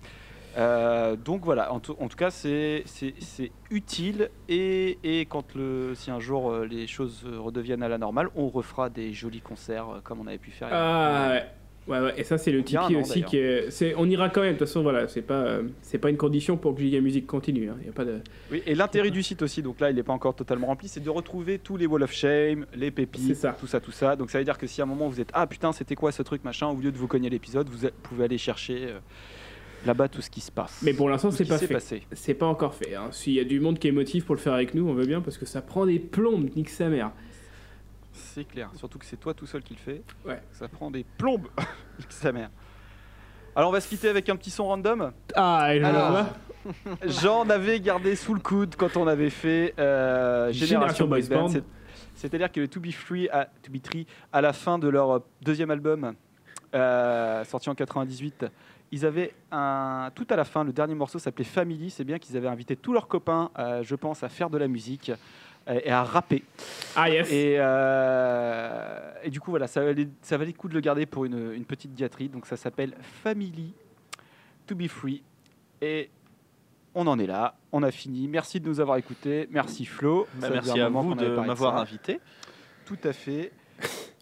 Euh, donc voilà, en tout, en tout cas, c'est c'est- c'est utile et, et quand le, si un jour les choses redeviennent à la normale, on refera des jolis concerts comme on avait pu faire. Ah ouais. Ouais, ouais, et ça c'est le Tipeee aussi qui est, c'est- on ira quand même de toute façon voilà c'est pas euh, c'est pas une condition pour que Giga Music continue hein. y a pas de Oui, et l'intérêt du site aussi, donc là il n'est pas encore totalement rempli, c'est de retrouver tous les Wall of Shame, les pépites, ça. tout ça, tout ça. Donc ça veut dire que si à un moment vous êtes ah putain c'était quoi ce truc machin, au lieu de vous cogner l'épisode, vous pouvez aller chercher euh, là-bas tout ce qui se passe. mais pour l'instant ce c'est qui pas fait c'est pas encore fait hein. s'il y a du monde qui est motif pour le faire avec nous on veut bien parce que ça prend des plombes nique sa mère C'est clair, surtout que c'est toi tout seul qui le fais. Ouais. Ça prend des plombes, sa mère. Alors on va se quitter avec un petit son random. ah et Alors, le. J'en avais gardé sous le coude quand on avait fait euh, Génération Génération Boys C'est-à-dire que les To Be Free, à, to Be Three, à la fin de leur euh, deuxième album, euh, sorti en 98, ils avaient un tout à la fin. Le dernier morceau s'appelait Family. C'est bien qu'ils avaient invité tous leurs copains, euh, je pense, à faire de la musique et à rapper. ah yes Et, euh, et du coup, voilà, ça valait, ça valait le coup de le garder pour une, une petite diatribe. Donc ça s'appelle Family to be free. Et on en est là, on a fini. Merci de nous avoir écoutés. Merci Flo. Bah, merci à vous de m'avoir invité. Tout à fait.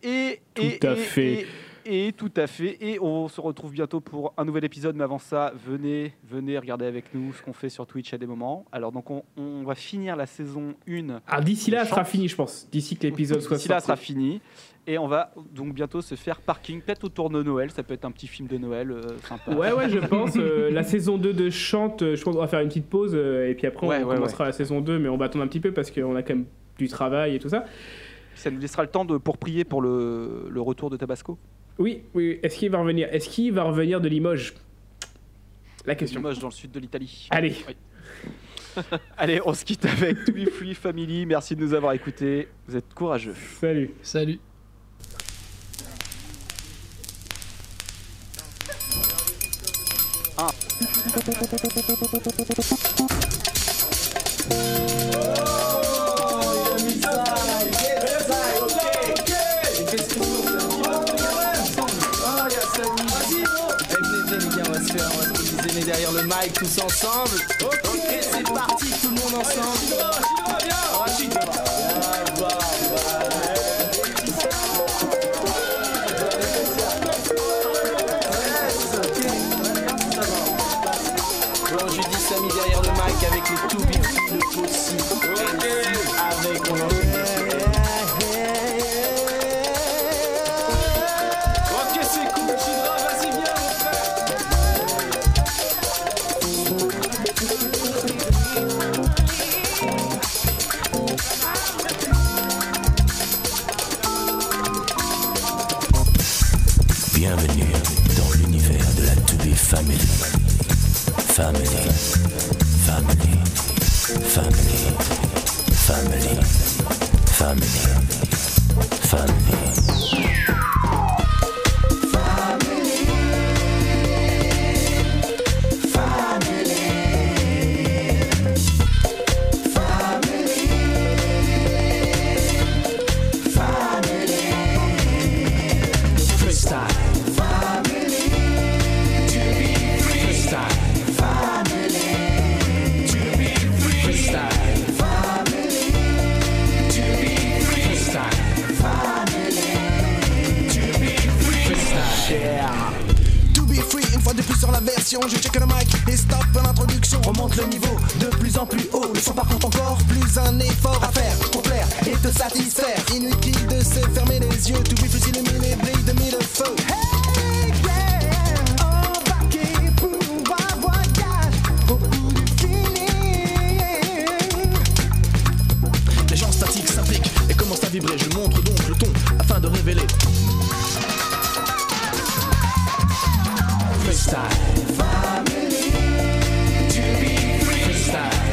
Et, Tout et- à et- fait. Et, tout à fait. Et on se retrouve bientôt pour un nouvel épisode. Mais avant ça, venez, venez regarder avec nous ce qu'on fait sur Twitch à des moments. Alors donc on, on va finir la saison 1 ah d'ici là elle sera chante. fini je pense d'ici que l'épisode soit D'ici là, sorti sera fini. Et on va donc bientôt se faire parking, peut-être autour de Noël. Ça peut être un petit film de Noël euh, sympa. Ouais, ouais, je pense. euh, la saison 2 de Chante, euh, je pense qu'on va faire une petite pause euh, et puis après Ouais, on ouais, commencera la saison 2, mais on va attendre un petit peu parce qu'on a quand même du travail et tout ça. Ça nous laissera le temps de, pour prier pour le, le retour de Tabasco. Oui, oui, oui. est-ce qu'il va revenir? Est-ce qu'il va revenir de Limoges? La question. Limoges dans le sud de l'Italie. Allez. Oui. Allez, on se quitte avec To Be Free Family. Merci de nous avoir écoutés. Vous êtes courageux. Salut. Salut. Ah. Mic tous ensemble. Ok, c'est parti, tout le monde ensemble. Derrière le mic avec les tout big le possible. Avec mon le afin de révéler. Freestyle. Freestyle.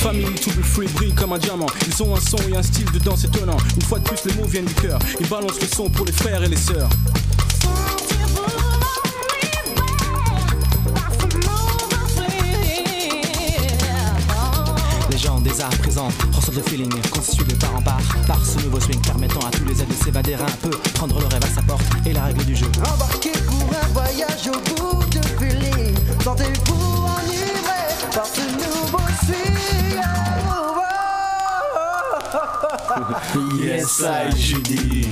Famille To Be Free brille comme un diamant. Ils ont un son et un style de danse étonnant. Une fois de plus, les mots viennent du cœur. Ils balancent le son pour les frères et les sœurs. Présent ressentent le feeling constitué de part en part par ce nouveau swing permettant à tous les aides de s'évader un peu, prendre le rêve à sa porte et la règle du jeu. Embarqué pour un voyage au bout de feeling. Sentez-vous enivré par ce nouveau swing. Yes, I, Judy.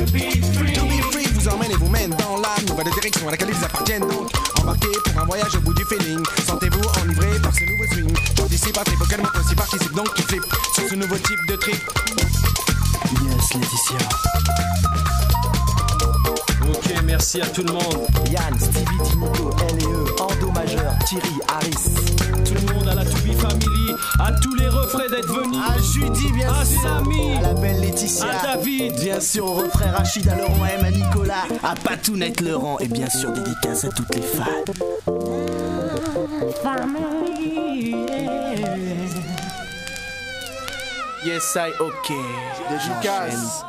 To be free vous emmène et vous mène dans la nouvelle direction à laquelle ils appartiennent donc embarquez pour un voyage au bout du feeling sentez-vous enivré par ce nouveau swing j'anticipe un trip auquel mon aussi participe donc qui flippe sur ce nouveau type de trip Yes, Laetitia. Ok, merci à tout le monde. Yann, Stevie, Tinico, L&E, Ando Majeur, Thierry, Harris. Tout le monde à la To Be Family, à tous les refrains venus. À Judy, bien à sûr. Samy, À la belle Laetitia. à David. Bien sûr, au refrain Rachid, à Laurent M, à Nicolas, à Patounette Laurent. Et bien sûr, dédicace à toutes les fans. Yes, I, ok. Dédicace.